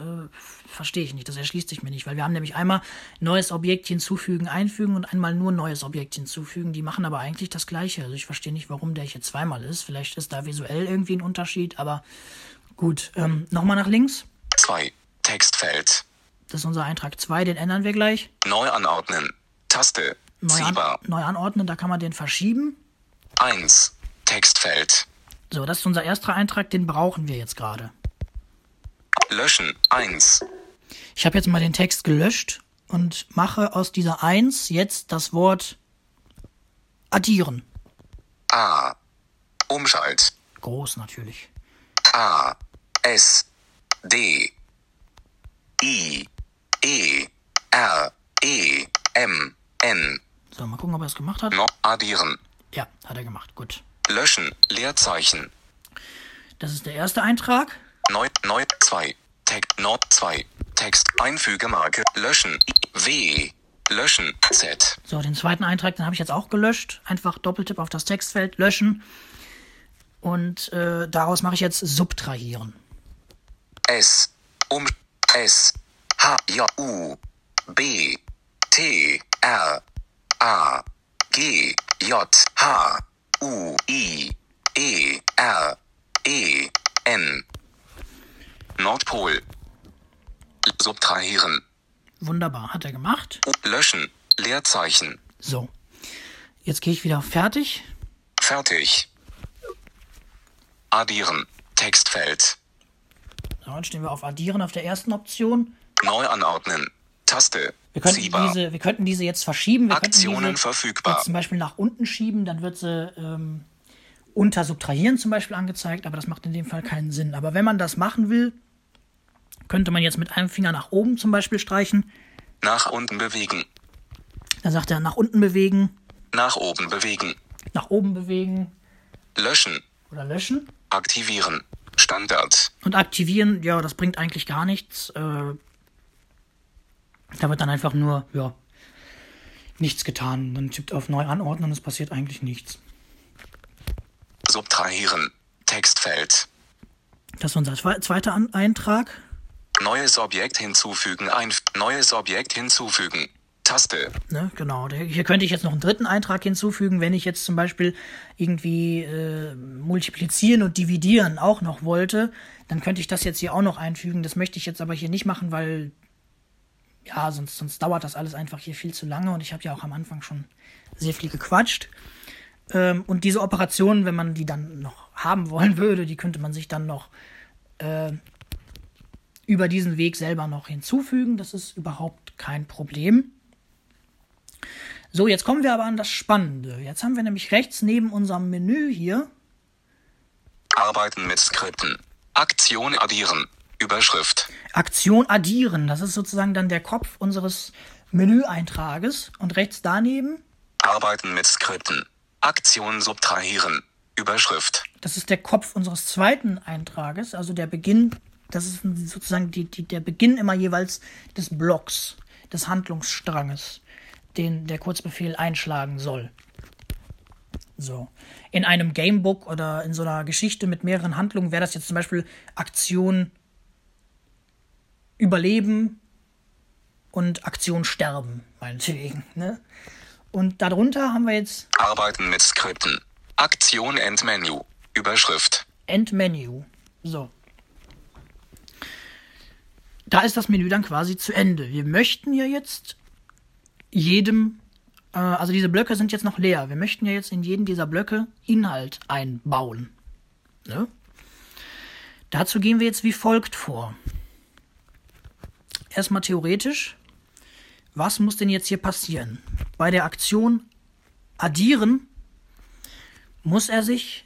verstehe ich nicht. Das erschließt sich mir nicht, weil wir haben nämlich einmal neues Objekt hinzufügen, einfügen und einmal nur neues Objekt hinzufügen. Die machen aber eigentlich das gleiche. Also ich verstehe nicht, warum der hier zweimal ist. Vielleicht ist da visuell irgendwie ein Unterschied, aber gut. Ähm, Nochmal nach links. 2. Textfeld. Das ist unser Eintrag 2, den ändern wir gleich. Neu anordnen. Taste. Neu, an, neu anordnen, da kann man den verschieben. 1. Textfeld. So, das ist unser erster Eintrag, den brauchen wir jetzt gerade. Löschen. 1. Ich habe jetzt mal den Text gelöscht und mache aus dieser 1 jetzt das Wort addieren. A. Umschalt. Groß natürlich. A. S. D. I. E. R. E. M. N. So, mal gucken, ob er es gemacht hat. No. Addieren. Ja, hat er gemacht. Gut. Löschen. Leerzeichen. Das ist der erste Eintrag. Neu. Neu. 2. Text. Not 2. Text. Einfügemarke. Löschen. W. Löschen. Z. So, den zweiten Eintrag, den habe ich jetzt auch gelöscht. Einfach Doppeltipp auf das Textfeld, löschen. Und äh, daraus mache ich jetzt subtrahieren. S. Um. S. H. J. U. B. T. R. A. G. J. H. U. I. E. R. E. N. Nordpol. Subtrahieren. Wunderbar, hat er gemacht. Löschen. Leerzeichen. So. Jetzt gehe ich wieder auf Fertig. Fertig. Addieren. Textfeld. So, dann stehen wir auf Addieren auf der ersten Option. Neu anordnen. Taste. Wir könnten, Ziehbar. diese, wir könnten diese jetzt verschieben. Wir Aktionen verfügbar. Jetzt zum Beispiel nach unten schieben, dann wird sie ähm, unter Subtrahieren zum Beispiel angezeigt, aber das macht in dem Fall keinen Sinn. Aber wenn man das machen will, könnte man jetzt mit einem Finger nach oben zum Beispiel streichen. Nach unten bewegen. Dann sagt er nach unten bewegen, Nach oben bewegen. nach oben bewegen Löschen. oder löschen. Aktivieren. Standard. Und aktivieren, ja, das bringt eigentlich gar nichts. Äh, da wird dann einfach nur, ja, nichts getan. Dann tippt auf neu anordnen und es passiert eigentlich nichts. Subtrahieren. Textfeld. Das ist unser zwe- zweiter An Eintrag. Neues Objekt hinzufügen. Ein neues Objekt hinzufügen. Taste. Ne, genau. Hier könnte ich jetzt noch einen dritten Eintrag hinzufügen, wenn ich jetzt zum Beispiel irgendwie äh, multiplizieren und dividieren auch noch wollte, dann könnte ich das jetzt hier auch noch einfügen. Das möchte ich jetzt aber hier nicht machen, weil ja, sonst, sonst dauert das alles einfach hier viel zu lange und ich habe ja auch am Anfang schon sehr viel gequatscht. Ähm, und diese Operationen, wenn man die dann noch haben wollen würde, die könnte man sich dann noch äh, über diesen Weg selber noch hinzufügen. Das ist überhaupt kein Problem. So, jetzt kommen wir aber an das Spannende. Jetzt haben wir nämlich rechts neben unserem Menü hier, Arbeiten mit Skripten. Aktion addieren. Überschrift. Aktion addieren. Das ist sozusagen dann der Kopf unseres Menüeintrages. Und rechts daneben, Arbeiten mit Skripten. Aktion subtrahieren. Überschrift. das ist der Kopf unseres zweiten Eintrages, also der Beginn, das ist sozusagen die, die, der Beginn immer jeweils des Blocks, des Handlungsstranges, den der Kurzbefehl einschlagen soll. So. In einem Gamebook oder in so einer Geschichte mit mehreren Handlungen wäre das jetzt zum Beispiel Aktion Überleben und Aktion Sterben, meinetwegen. Ne? Und darunter haben wir jetzt Arbeiten mit Skripten. Aktion Endmenü. Überschrift. Endmenü. So. Da ist das Menü dann quasi zu Ende. Wir möchten ja jetzt jedem, äh, also diese Blöcke sind jetzt noch leer. Wir möchten ja jetzt in jeden dieser Blöcke Inhalt einbauen. Ne? Dazu gehen wir jetzt wie folgt vor. Erstmal theoretisch. Was muss denn jetzt hier passieren? Bei der Aktion addieren muss er sich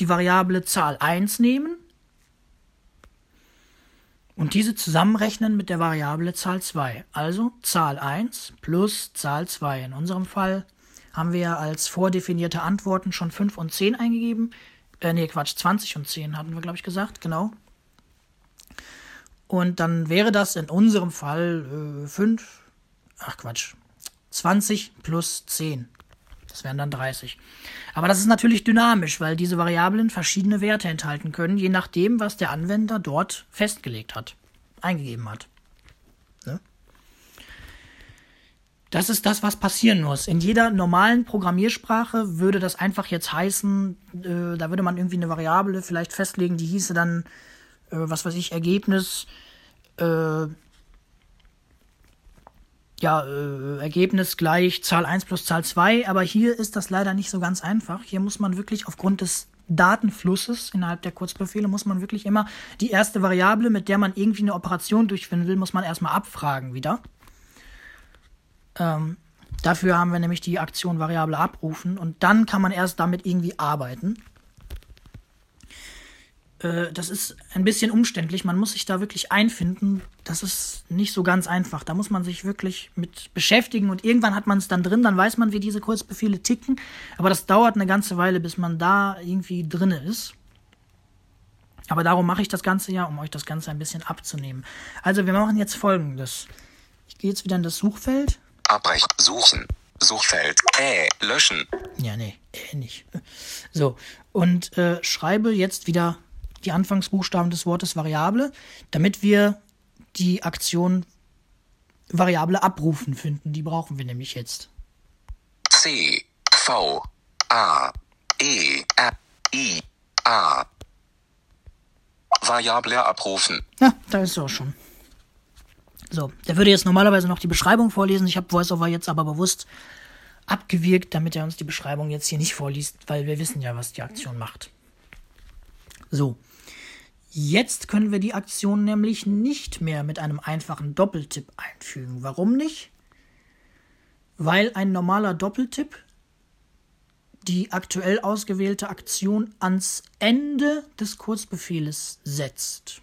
die Variable Zahl 1 nehmen und diese zusammenrechnen mit der Variable Zahl 2. Also Zahl 1 plus Zahl 2. In unserem Fall haben wir als vordefinierte Antworten schon 5 und 10 eingegeben. Äh, nee, Quatsch, 20 und 10 hatten wir, glaube ich, gesagt, genau. Und dann wäre das in unserem Fall äh, 5, ach Quatsch, 20 plus 10. Das wären dann 30. Aber das ist natürlich dynamisch, weil diese Variablen verschiedene Werte enthalten können, je nachdem, was der Anwender dort festgelegt hat, eingegeben hat. Ne? Das ist das, was passieren muss. In jeder normalen Programmiersprache würde das einfach jetzt heißen, äh, da würde man irgendwie eine Variable vielleicht festlegen, die hieße dann, äh, was weiß ich, Ergebnis, äh, ja, äh, Ergebnis gleich Zahl 1 plus Zahl 2, aber hier ist das leider nicht so ganz einfach. Hier muss man wirklich aufgrund des Datenflusses innerhalb der Kurzbefehle muss man wirklich immer die erste Variable, mit der man irgendwie eine Operation durchführen will, muss man erstmal abfragen wieder. Ähm, dafür haben wir nämlich die Aktion Variable abrufen und dann kann man erst damit irgendwie arbeiten. Äh, das ist ein bisschen umständlich. Man muss sich da wirklich einfinden. Das ist nicht so ganz einfach. Da muss man sich wirklich mit beschäftigen und irgendwann hat man es dann drin, dann weiß man, wie diese Kurzbefehle ticken. Aber das dauert eine ganze Weile, bis man da irgendwie drin ist. Aber darum mache ich das Ganze ja, um euch das Ganze ein bisschen abzunehmen. Also wir machen jetzt folgendes. Ich gehe jetzt wieder in das Suchfeld. Abbrechen. Suchen. Suchfeld. Äh. Löschen. Ja, nee, äh, nicht. So, und äh, schreibe jetzt wieder die Anfangsbuchstaben des Wortes Variable, damit wir die Aktion Variable abrufen finden. Die brauchen wir nämlich jetzt. C. V. A. E. R. I. A. Variable abrufen. Ja, da ist es auch schon. So, der würde jetzt normalerweise noch die Beschreibung vorlesen. Ich habe VoiceOver jetzt aber bewusst abgewirkt, damit er uns die Beschreibung jetzt hier nicht vorliest, weil wir wissen ja, was die Aktion macht. So, Jetzt können wir die Aktion nämlich nicht mehr mit einem einfachen Doppeltipp einfügen. Warum nicht? Weil ein normaler Doppeltipp die aktuell ausgewählte Aktion ans Ende des Kurzbefehles setzt.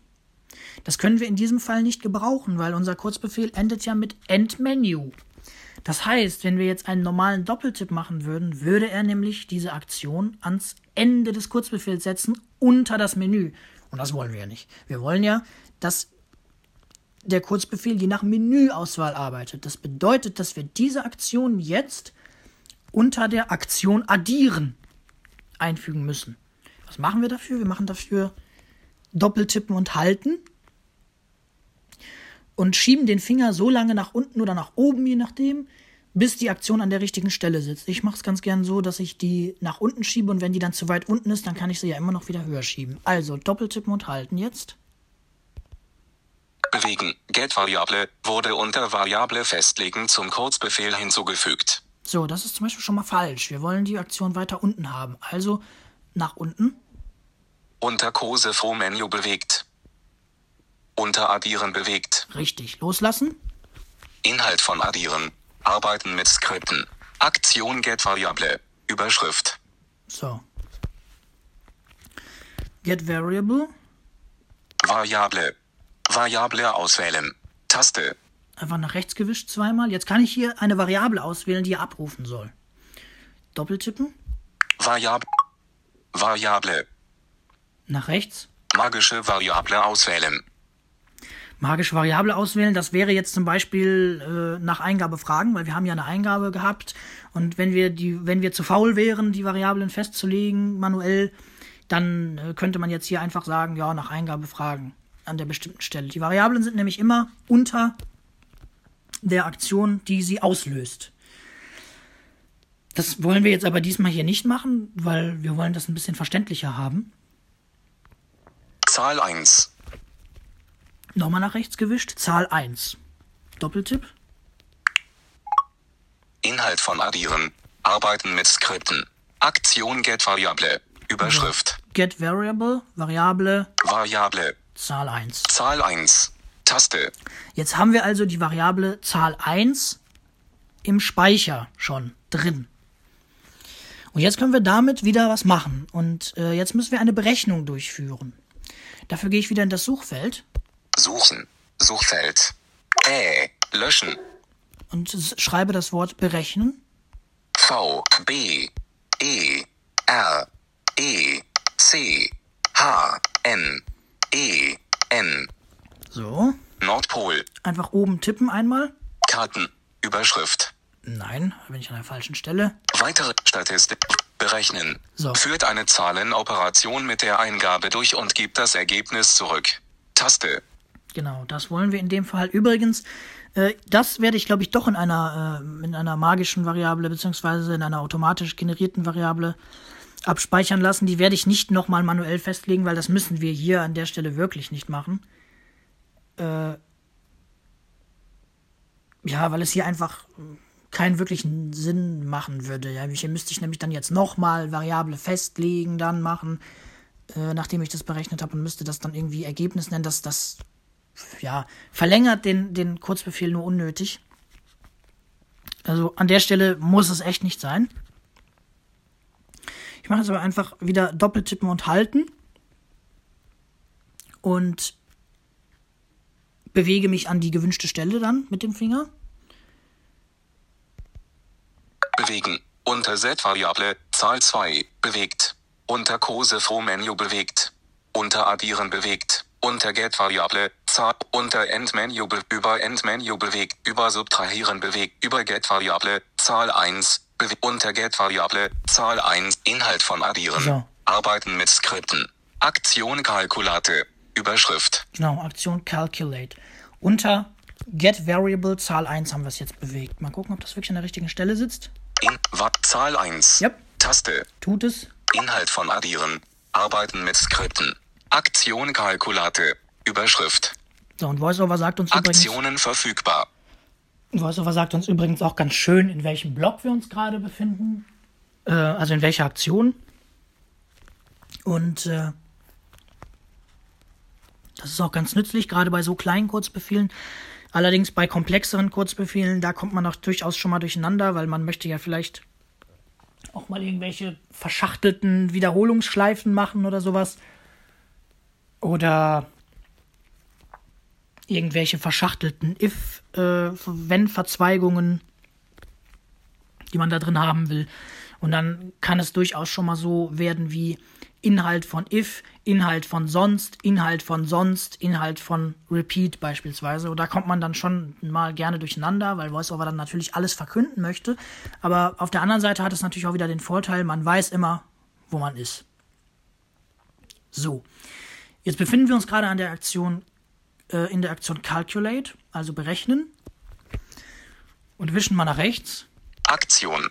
Das können wir in diesem Fall nicht gebrauchen, weil unser Kurzbefehl endet ja mit Endmenu. Das heißt, wenn wir jetzt einen normalen Doppeltipp machen würden, würde er nämlich diese Aktion ans Ende des Kurzbefehls setzen, unter das Menü. Und das wollen wir ja nicht. Wir wollen ja, dass der Kurzbefehl je nach Menüauswahl arbeitet. Das bedeutet, dass wir diese Aktion jetzt unter der Aktion addieren einfügen müssen. Was machen wir dafür? Wir machen dafür Doppeltippen und halten und schieben den Finger so lange nach unten oder nach oben, je nachdem, bis die Aktion an der richtigen Stelle sitzt. Ich mache es ganz gern so, dass ich die nach unten schiebe und wenn die dann zu weit unten ist, dann kann ich sie ja immer noch wieder höher schieben. Also doppeltippen und halten jetzt. Bewegen. Get-Variable wurde unter Variable festlegen zum Kurzbefehl hinzugefügt. So, das ist zum Beispiel schon mal falsch. Wir wollen die Aktion weiter unten haben. Also nach unten. Unter Kose Menü bewegt. Unter Addieren bewegt. Richtig. Loslassen. Inhalt von Addieren. Arbeiten mit Skripten. Aktion Get Variable. Überschrift. So. Get Variable. Variable. Variable auswählen. Taste. Einfach nach rechts gewischt zweimal. Jetzt kann ich hier eine Variable auswählen, die er abrufen soll. Doppeltippen. Variable. Variable. Nach rechts. Magische Variable auswählen. Magische Variable auswählen. Das wäre jetzt zum Beispiel äh, nach Eingabe fragen, weil wir haben ja eine Eingabe gehabt. Und wenn wir die, wenn wir zu faul wären, die Variablen festzulegen, manuell, dann äh, könnte man jetzt hier einfach sagen, ja, nach Eingabe fragen an der bestimmten Stelle. Die Variablen sind nämlich immer unter der Aktion, die sie auslöst. Das wollen wir jetzt aber diesmal hier nicht machen, weil wir wollen das ein bisschen verständlicher haben. Zahl 1. Nochmal nach rechts gewischt. Zahl 1. Doppeltipp. Inhalt von addieren. Arbeiten mit Skripten. Aktion get Variable. Überschrift. Get Variable, Variable, Variable. Zahl 1. Zahl 1. Taste. Jetzt haben wir also die Variable Zahl 1 im Speicher schon drin. Und jetzt können wir damit wieder was machen. Und äh, jetzt müssen wir eine Berechnung durchführen. Dafür gehe ich wieder in das Suchfeld Suchen. Suchfeld. Ä. Löschen. und schreibe das Wort berechnen. V. B. E. R. E. C. H. N. E. N. So. Nordpol. Einfach oben tippen einmal. Karten. Überschrift. Nein, bin ich an der falschen Stelle. Weitere Statistik. Berechnen. So. Führt eine Zahlenoperation mit der Eingabe durch und gibt das Ergebnis zurück. Taste. Genau, das wollen wir in dem Fall. Übrigens, äh, das werde ich, glaube ich, doch in einer, äh, in einer magischen Variable beziehungsweise in einer automatisch generierten Variable abspeichern lassen. Die werde ich nicht nochmal manuell festlegen, weil das müssen wir hier an der Stelle wirklich nicht machen. Äh, ja, weil es hier einfach keinen wirklichen Sinn machen würde. Ja, hier müsste ich nämlich dann jetzt nochmal Variable festlegen, dann machen, äh, nachdem ich das berechnet habe und müsste das dann irgendwie Ergebnis nennen. Das, das ja, verlängert den, den Kurzbefehl nur unnötig. Also an der Stelle muss es echt nicht sein. Ich mache es aber einfach wieder doppeltippen und halten. Und bewege mich an die gewünschte Stelle dann mit dem Finger. Bewegen. Unter Z-Variable. Zahl 2. Bewegt. Unter Kose Menü bewegt. Unter Addieren bewegt. Unter Get-Variable. Zahl. Unter End-Menü be über End-Menü bewegt. Über Subtrahieren bewegt. Über Get-Variable. Zahl 1. Bewe unter Get-Variable. Zahl 1. Inhalt von Addieren. So. Arbeiten mit Skripten. Aktion Kalkulate. Überschrift. Genau, Aktion Calculate. Unter Get Variable Zahl 1 haben wir es jetzt bewegt. Mal gucken, ob das wirklich an der richtigen Stelle sitzt. In Zahl 1. Yep. Taste. Tut es. Inhalt von Addieren. Arbeiten mit Skripten. Aktion Kalkulate. Überschrift. So, und VoiceOver sagt uns übrigens. Aktionen verfügbar. VoiceOver sagt uns übrigens auch ganz schön, in welchem Block wir uns gerade befinden. Äh, also in welcher Aktion. Und äh, das ist auch ganz nützlich, gerade bei so kleinen Kurzbefehlen. Allerdings bei komplexeren Kurzbefehlen, da kommt man auch durchaus schon mal durcheinander, weil man möchte ja vielleicht auch mal irgendwelche verschachtelten Wiederholungsschleifen machen oder sowas. Oder irgendwelche verschachtelten if-wenn-Verzweigungen, die man da drin haben will. Und dann kann es durchaus schon mal so werden wie Inhalt von if, Inhalt von sonst, Inhalt von sonst, Inhalt von repeat beispielsweise. Und da kommt man dann schon mal gerne durcheinander, weil VoiceOver dann natürlich alles verkünden möchte. Aber auf der anderen Seite hat es natürlich auch wieder den Vorteil, man weiß immer, wo man ist. So. Jetzt befinden wir uns gerade an der Aktion, äh, in der Aktion Calculate, also berechnen. Und wischen mal nach rechts. Aktion.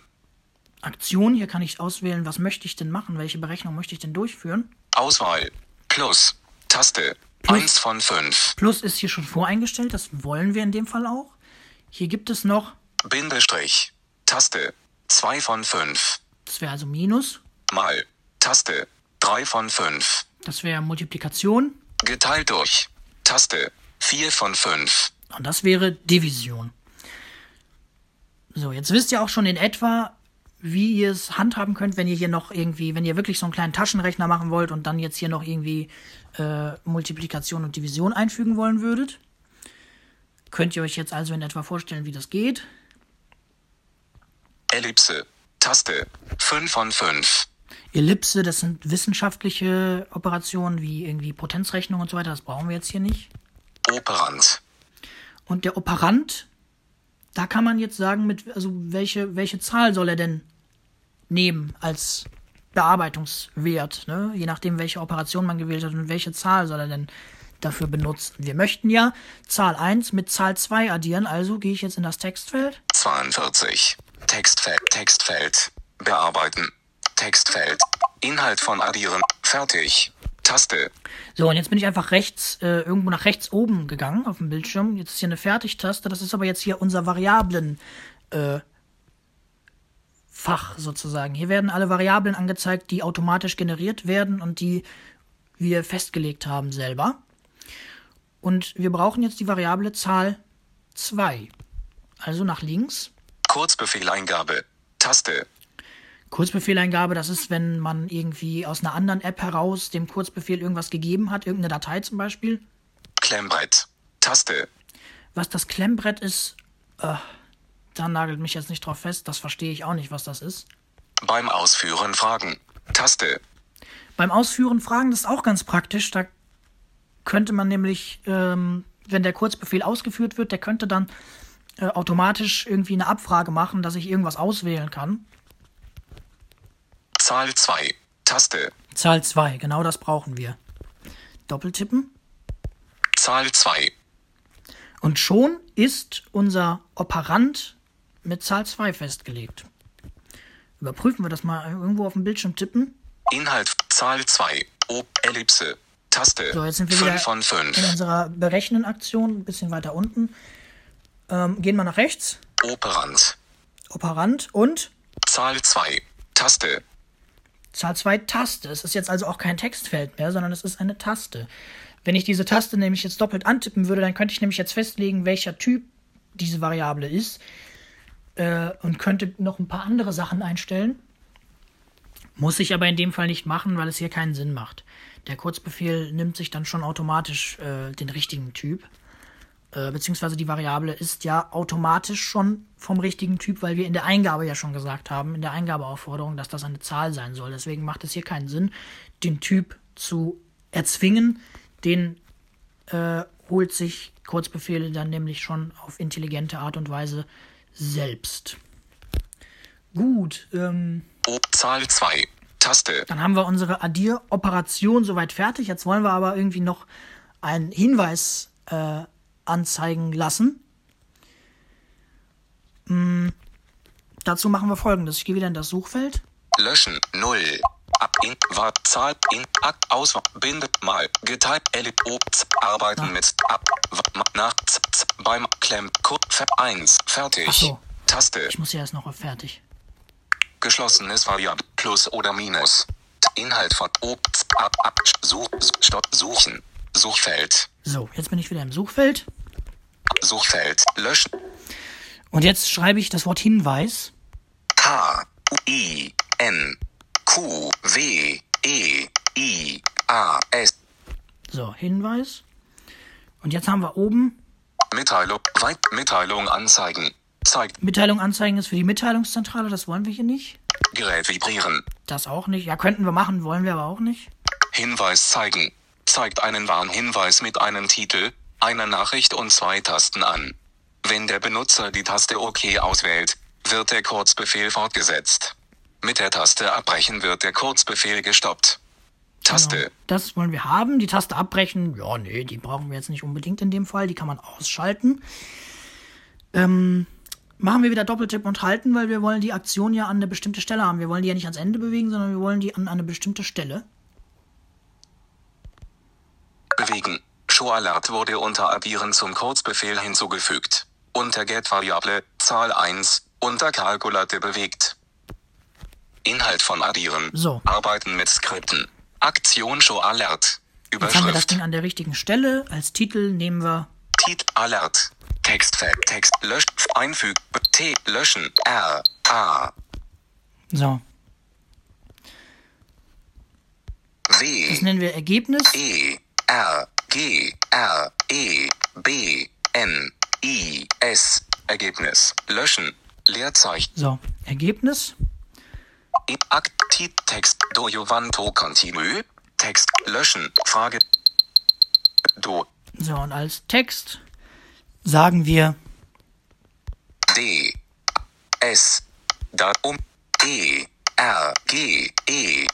Aktion, hier kann ich auswählen, was möchte ich denn machen, welche Berechnung möchte ich denn durchführen. Auswahl. Plus. Taste. Plus. 1 von 5. Plus ist hier schon voreingestellt, das wollen wir in dem Fall auch. Hier gibt es noch, Bindestrich. Taste. 2 von 5. das wäre also Minus, Mal. Taste. 3 von 5. das wäre Multiplikation Geteilt durch. Taste. 4 von 5. und das wäre Division. So, jetzt wisst ihr auch schon in etwa, wie ihr es handhaben könnt, wenn ihr hier noch irgendwie, wenn ihr wirklich so einen kleinen Taschenrechner machen wollt und dann jetzt hier noch irgendwie äh, Multiplikation und Division einfügen wollen würdet. Könnt ihr euch jetzt also in etwa vorstellen, wie das geht? Ellipse. Taste. 5 von 5. Ellipse, das sind wissenschaftliche Operationen wie irgendwie Potenzrechnung und so weiter, das brauchen wir jetzt hier nicht. Operand. Und der Operand, da kann man jetzt sagen, mit, also welche, welche Zahl soll er denn nehmen als Bearbeitungswert, ne? je nachdem, welche Operation man gewählt hat und welche Zahl soll er denn dafür benutzen. Wir möchten ja Zahl 1 mit Zahl 2 addieren, also gehe ich jetzt in das Textfeld. 42. Textfeld. Textfeld. Bearbeiten. Textfeld. Inhalt von addieren. Fertig. Taste. So, und jetzt bin ich einfach rechts, äh, irgendwo nach rechts oben gegangen auf dem Bildschirm. Jetzt ist hier eine Fertigtaste. Das ist aber jetzt hier unser Variablen, äh, Fach sozusagen. Hier werden alle Variablen angezeigt, die automatisch generiert werden und die wir festgelegt haben selber. Und wir brauchen jetzt die Variable Zahl 2. Also nach links. Kurzbefehleingabe. Taste. Kurzbefehleingabe, das ist, wenn man irgendwie aus einer anderen App heraus dem Kurzbefehl irgendwas gegeben hat, irgendeine Datei zum Beispiel. Klemmbrett. Taste. Was das Klemmbrett ist, äh, da nagelt mich jetzt nicht drauf fest. Das verstehe ich auch nicht, was das ist. Beim Ausführen Fragen. Taste. Beim Ausführen Fragen, das ist auch ganz praktisch. Da könnte man nämlich, ähm, wenn der Kurzbefehl ausgeführt wird, der könnte dann äh, automatisch irgendwie eine Abfrage machen, dass ich irgendwas auswählen kann. Zahl 2. Taste. Zahl 2, genau das brauchen wir. Doppeltippen. Zahl 2. Und schon ist unser Operand mit Zahl 2 festgelegt. Überprüfen wir das mal irgendwo auf dem Bildschirm tippen. Inhalt. Zahl 2. Ob. Ellipse. Taste. So, jetzt sind wir 5 wieder von in 5. unserer Berechnen-Aktion, ein bisschen weiter unten. Ähm, gehen wir nach rechts. Operand. Operand und Zahl 2. Taste. Zahl 2 Taste. Es ist jetzt also auch kein Textfeld mehr, sondern es ist eine Taste. Wenn ich diese Taste nämlich jetzt doppelt antippen würde, dann könnte ich nämlich jetzt festlegen, welcher Typ diese Variable ist äh, und könnte noch ein paar andere Sachen einstellen. Muss ich aber in dem Fall nicht machen, weil es hier keinen Sinn macht. Der Kurzbefehl nimmt sich dann schon automatisch äh, den richtigen Typ. Äh, beziehungsweise die Variable ist ja automatisch schon vom richtigen Typ, weil wir in der Eingabe ja schon gesagt haben, in der Eingabeaufforderung, dass das eine Zahl sein soll. Deswegen macht es hier keinen Sinn, den Typ zu erzwingen. Den äh, holt sich Kurzbefehle dann nämlich schon auf intelligente Art und Weise selbst. Gut, ähm. Zahl 2. Taste. dann haben wir unsere Addieroperation soweit fertig. Jetzt wollen wir aber irgendwie noch einen Hinweis äh, anzeigen lassen. Mm, dazu machen wir folgendes. Ich gehe wieder in das Suchfeld. Löschen. 0. Ab in. War. Zahl. In. Ak. Auswahl. Binde. Mal. Geteilt. Ellip. Ob. Z- Arbeiten mit. Ab. W- ma- Nach. Z- Z- Beim. Klemm. Kur. Ver 1. Fertig. Ach so. Taste. Ich muss ja erst noch auf fertig. Geschlossenes Variable. Plus oder Minus. Inhalt von. Ob. Z- Ab. Ab. Such. Stopp. Suchen. Suchfeld. So, jetzt bin ich wieder im Suchfeld. Suchfeld. Löschen. Und jetzt schreibe ich das Wort Hinweis. K. U. I. N. Q. W. E. I. A. S. So, Hinweis. Und jetzt haben wir oben Mitteilung. Weit. Mitteilung anzeigen. Zeigt. Mitteilung anzeigen ist für die Mitteilungszentrale. Das wollen wir hier nicht. Gerät vibrieren. Das auch nicht. Ja, könnten wir machen, wollen wir aber auch nicht. Hinweis zeigen. Zeigt einen Warnhinweis mit einem Titel, einer Nachricht und zwei Tasten an. Wenn der Benutzer die Taste OK auswählt, wird der Kurzbefehl fortgesetzt. Mit der Taste Abbrechen wird der Kurzbefehl gestoppt. Taste. Genau. Das wollen wir haben. Die Taste abbrechen, ja, nee, die brauchen wir jetzt nicht unbedingt in dem Fall. Die kann man ausschalten. Ähm, machen wir wieder Doppeltipp und halten, weil wir wollen die Aktion ja an eine bestimmte Stelle haben. Wir wollen die ja nicht ans Ende bewegen, sondern wir wollen die an eine bestimmte Stelle. Bewegen. Show Alert wurde unter Addieren zum Kurzbefehl hinzugefügt. Unter Get Variable, Zahl 1, unter Kalkulate bewegt. Inhalt von Addieren. So. Arbeiten mit Skripten. Aktion Show Alert. Jetzt haben wir das Überschrift. Ding an der richtigen Stelle. Als Titel nehmen wir Tit Alert. Textfeld. Text. Löscht. Einfügen. T. Löschen. R. A. so. Das W. nennen wir Ergebnis. E. R. G. R. E. B. N. I. S. Ergebnis. Löschen. Leerzeichen. So, Ergebnis. Aktiv. Text. Do you want to continue? Text. Löschen. Frage. Do. So, und als Text sagen wir D S da um E R G E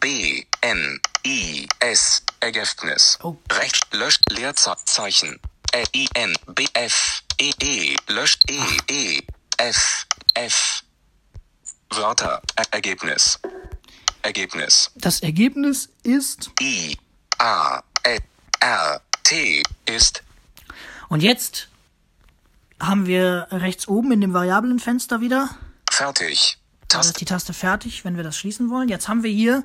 B N I S Ergebnis. Oh. Rechts löscht Leerzeichen. L I N B F E E löscht E E F F Wörter Er- Ergebnis. Ergebnis. Das Ergebnis ist. I A L R T ist Und jetzt haben wir rechts oben in dem Variablenfenster wieder. fertig. Taste ist die Taste fertig, wenn wir das schließen wollen. Jetzt haben wir hier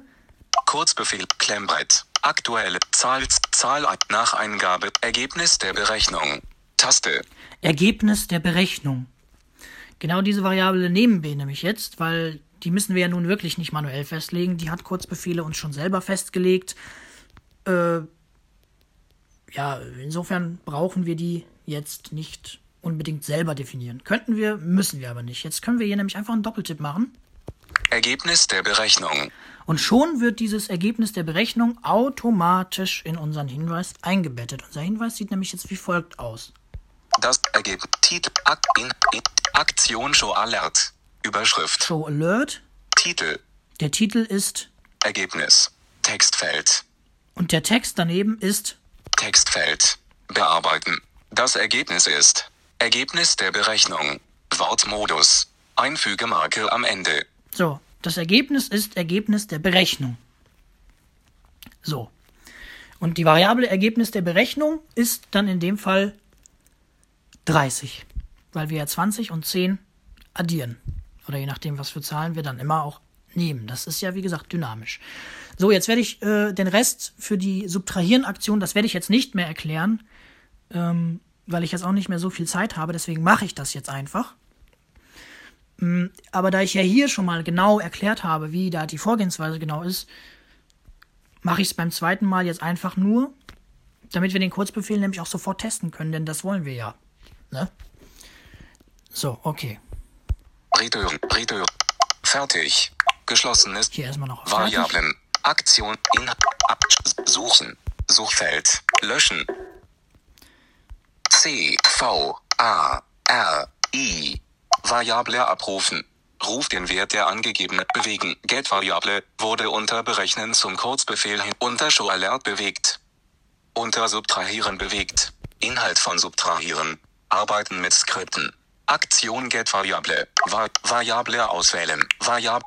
Kurzbefehl Klemmbrett. Aktuelle Zahl, Zahl nach Eingabe. Ergebnis der Berechnung. Taste. Ergebnis der Berechnung. Genau diese Variable nehmen wir nämlich jetzt, weil die müssen wir ja nun wirklich nicht manuell festlegen. Die hat Kurzbefehle uns schon selber festgelegt. Äh, ja, insofern brauchen wir die jetzt nicht unbedingt selber definieren. Könnten wir, müssen wir aber nicht. Jetzt können wir hier nämlich einfach einen Doppeltipp machen. Ergebnis der Berechnung. Und schon wird dieses Ergebnis der Berechnung automatisch in unseren Hinweis eingebettet. Unser Hinweis sieht nämlich jetzt wie folgt aus. Das Ergebnis. Titel. Ak in, in, Aktion Show Alert. Überschrift. Show Alert. Titel. Der Titel ist Ergebnis. Textfeld. und der Text daneben ist Textfeld. Bearbeiten. Das Ergebnis ist Ergebnis der Berechnung. Wortmodus. Einfügemarke am Ende. so. Das Ergebnis ist Ergebnis der Berechnung. So. Und die Variable Ergebnis der Berechnung ist dann in dem Fall 30, weil wir ja 20 und 10 addieren. Oder je nachdem, was für Zahlen wir dann immer auch nehmen. Das ist ja, wie gesagt, dynamisch. So, jetzt werde ich äh, den Rest für die Subtrahieren-Aktion, das werde ich jetzt nicht mehr erklären, ähm, weil ich jetzt auch nicht mehr so viel Zeit habe. Deswegen mache ich das jetzt einfach. Mm, Aber da ich ja hier schon mal genau erklärt habe, wie da die Vorgehensweise genau ist, mache ich es beim zweiten Mal jetzt einfach nur, damit wir den Kurzbefehl nämlich auch sofort testen können, denn das wollen wir ja. Ne? So, okay. Return. Return. Fertig. Geschlossenes. Hier erstmal noch fertig. Variablen. Aktion. Ab. Suchen. Suchfeld. Löschen. C. V. A. R. I. Variable abrufen. Ruf den Wert der angegebenen bewegen. Get-Variable wurde unter Berechnen zum Kurzbefehl hin unter Show Alert bewegt. Unter Subtrahieren bewegt. Inhalt von Subtrahieren. Arbeiten mit Skripten. Aktion Get-Variable. Va Variable auswählen. Variab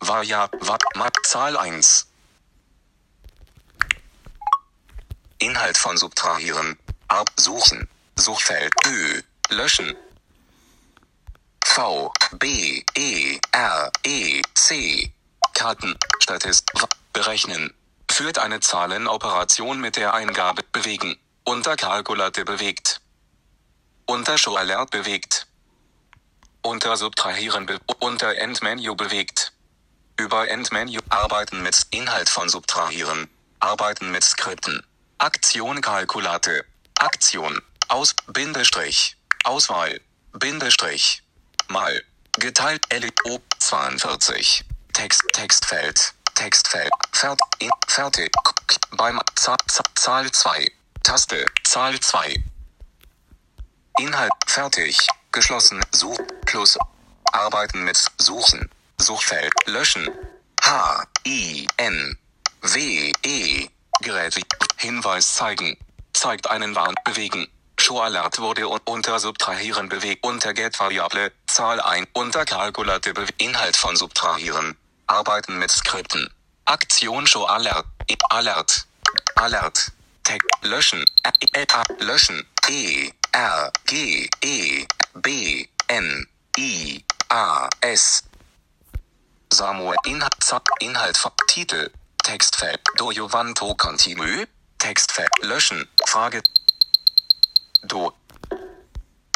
Variab Va Zahl 1. Inhalt von Subtrahieren. Ab suchen. Suchfeld Ö. Löschen. V, B, E, R, E, C. Karten, Statist, berechnen. Führt eine Zahlenoperation mit der Eingabe bewegen. Unter Kalkulate bewegt. Unter Show Alert bewegt. Unter Subtrahieren be unter Endmenü bewegt. Über Endmenü arbeiten mit Inhalt von Subtrahieren. Arbeiten mit Skripten. Aktion Kalkulate. Aktion. Aus Bindestrich. Auswahl. Bindestrich. Mal. Geteilt LO 42. Text Textfeld. Textfeld. Fert in, fertig. Beim Zahl, Zahl 2. Taste. Zahl 2. Inhalt fertig. Geschlossen. Such plus. Arbeiten mit Suchen. Suchfeld. Löschen. H. I. N. W. E. Gerät. Hinweis zeigen. Zeigt einen Warn. Bewegen. Show Alert wurde un unter Subtrahieren bewegt. Unter Get Variable. Zahl ein. Unter Kalkulate bewegt. Inhalt von Subtrahieren. Arbeiten mit Skripten. Aktion Show Alert. Alert. Alert. Tag. Löschen. Ä Ä A löschen. E. R. G. E. B. N. I. A. S. Samuel Inhalt, Inhalt Titel, Textfeld, Do you want to continue? Textfeld, löschen, Frage, Do,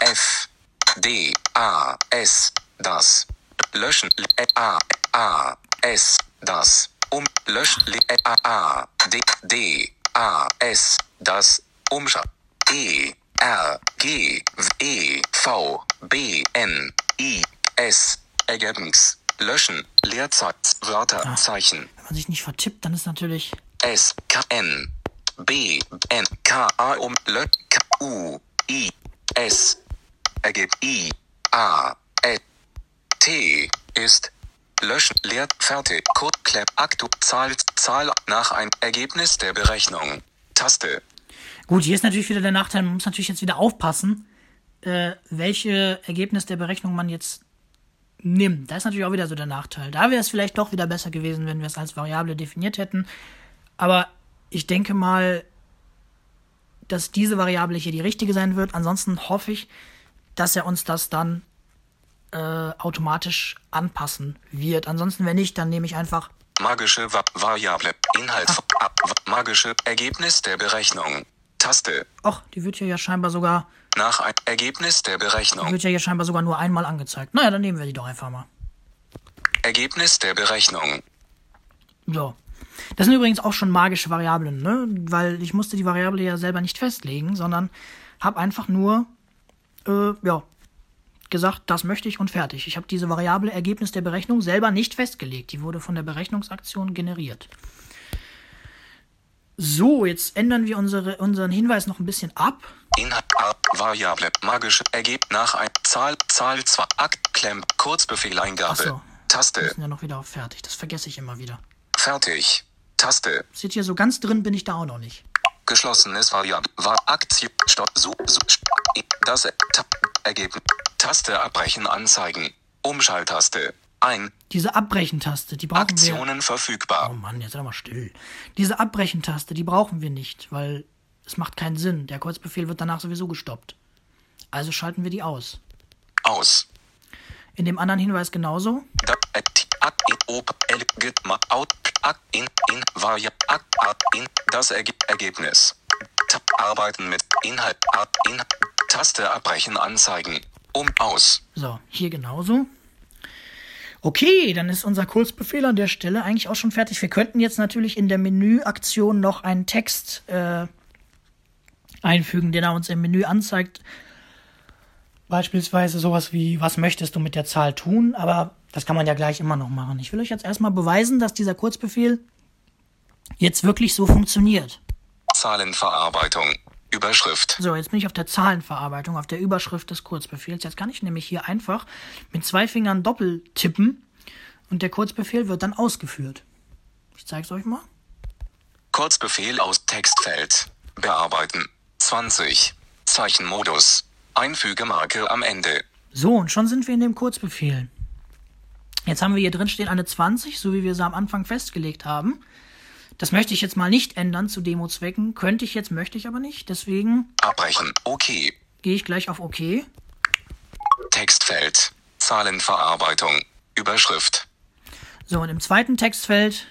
F, D, A, S, das, löschen, E, A, A, S, das, um, löschen, E, A, A, D, D, A, S, das, umschau, E, R, G, E, V, B, N, I, S, Ergebnis, löschen, Leerzeichen, Wörter, Zeichen, Wenn man sich nicht vertippt, dann ist natürlich S, K, N, B, N, K, A, um, L, K, U, I, S, ergibt I, A, E, T, ist, löschen, leert, fertig, Code, Clap, Aktu, Zahl, Zahl, nach ein, Ergebnis der Berechnung, Taste, Gut, hier ist natürlich wieder der Nachteil, man muss natürlich jetzt wieder aufpassen, äh, welche Ergebnis der Berechnung man jetzt nimmt. Da ist natürlich auch wieder so der Nachteil. Da wäre es vielleicht doch wieder besser gewesen, wenn wir es als Variable definiert hätten. Aber ich denke mal, dass diese Variable hier die richtige sein wird. Ansonsten hoffe ich, dass er uns das dann äh, automatisch anpassen wird. Ansonsten, wenn nicht, dann nehme ich einfach magische Va Variable, Inhalt, A, magische Ergebnis der Berechnung, Taste, Ach, die wird hier ja scheinbar sogar, nach ein Ergebnis der die Berechnung, wird ja hier scheinbar sogar nur einmal angezeigt. Naja, dann nehmen wir die doch einfach mal. Ergebnis der Berechnung, So. Das sind übrigens auch schon magische Variablen, ne? Weil ich musste die Variable ja selber nicht festlegen, sondern habe einfach nur, äh, ja, gesagt, das möchte ich und fertig. Ich habe diese Variable Ergebnis der Berechnung selber nicht festgelegt. Die wurde von der Berechnungsaktion generiert. So, jetzt ändern wir unsere, unseren Hinweis noch ein bisschen ab. Inhalt, Variable, magische Ergebnis nach ein, Zahl, Zahl 2, Akt, Klemm, Kurzbefehleingabe, Ach so. Wir Taste, sind ja noch wieder auf fertig. Das vergesse ich immer wieder. fertig, Taste, Seht ihr, so ganz drin bin ich da auch noch nicht. geschlossenes Variable, war Aktion, Stopp, so, so, das, Ta, Ergebnis, Taste abbrechen anzeigen, Umschalttaste, ein, Diese Abbrechen-Taste, die brauchen wir. Aktionen Oh verfügbar, Mann, jetzt sei mal still. Diese Abbrechen-Taste, die brauchen wir nicht, weil es macht keinen Sinn. Der Kurzbefehl wird danach sowieso gestoppt. Also schalten wir die aus. aus, In dem anderen Hinweis genauso. Da, t- in, in, in, varia, ak, in, das Erge Ergebnis. Tab, arbeiten mit Inhalt, in, Taste abbrechen anzeigen. Um, aus. So, hier genauso. Okay, dann ist unser Kurzbefehl an der Stelle eigentlich auch schon fertig. Wir könnten jetzt natürlich in der Menüaktion noch einen Text äh, einfügen, den er uns im Menü anzeigt. Beispielsweise sowas wie, was möchtest du mit der Zahl tun? Aber das kann man ja gleich immer noch machen. Ich will euch jetzt erstmal beweisen, dass dieser Kurzbefehl jetzt wirklich so funktioniert. Zahlenverarbeitung. Überschrift. So, jetzt bin ich auf der Zahlenverarbeitung, auf der Überschrift des Kurzbefehls. Jetzt kann ich nämlich hier einfach mit zwei Fingern doppelt tippen und der Kurzbefehl wird dann ausgeführt. Ich zeige es euch mal. Kurzbefehl aus Textfeld. Bearbeiten. 20. Zeichenmodus. Einfügemarke am Ende. So, und schon sind wir in dem Kurzbefehl. Jetzt haben wir hier drin stehen eine 20, so wie wir sie am Anfang festgelegt haben. Das möchte ich jetzt mal nicht ändern zu Demo-Zwecken. Könnte ich jetzt, möchte ich aber nicht. Deswegen Abbrechen. Okay. gehe ich gleich auf OK. Textfeld. Zahlenverarbeitung. Überschrift. So, und im zweiten Textfeld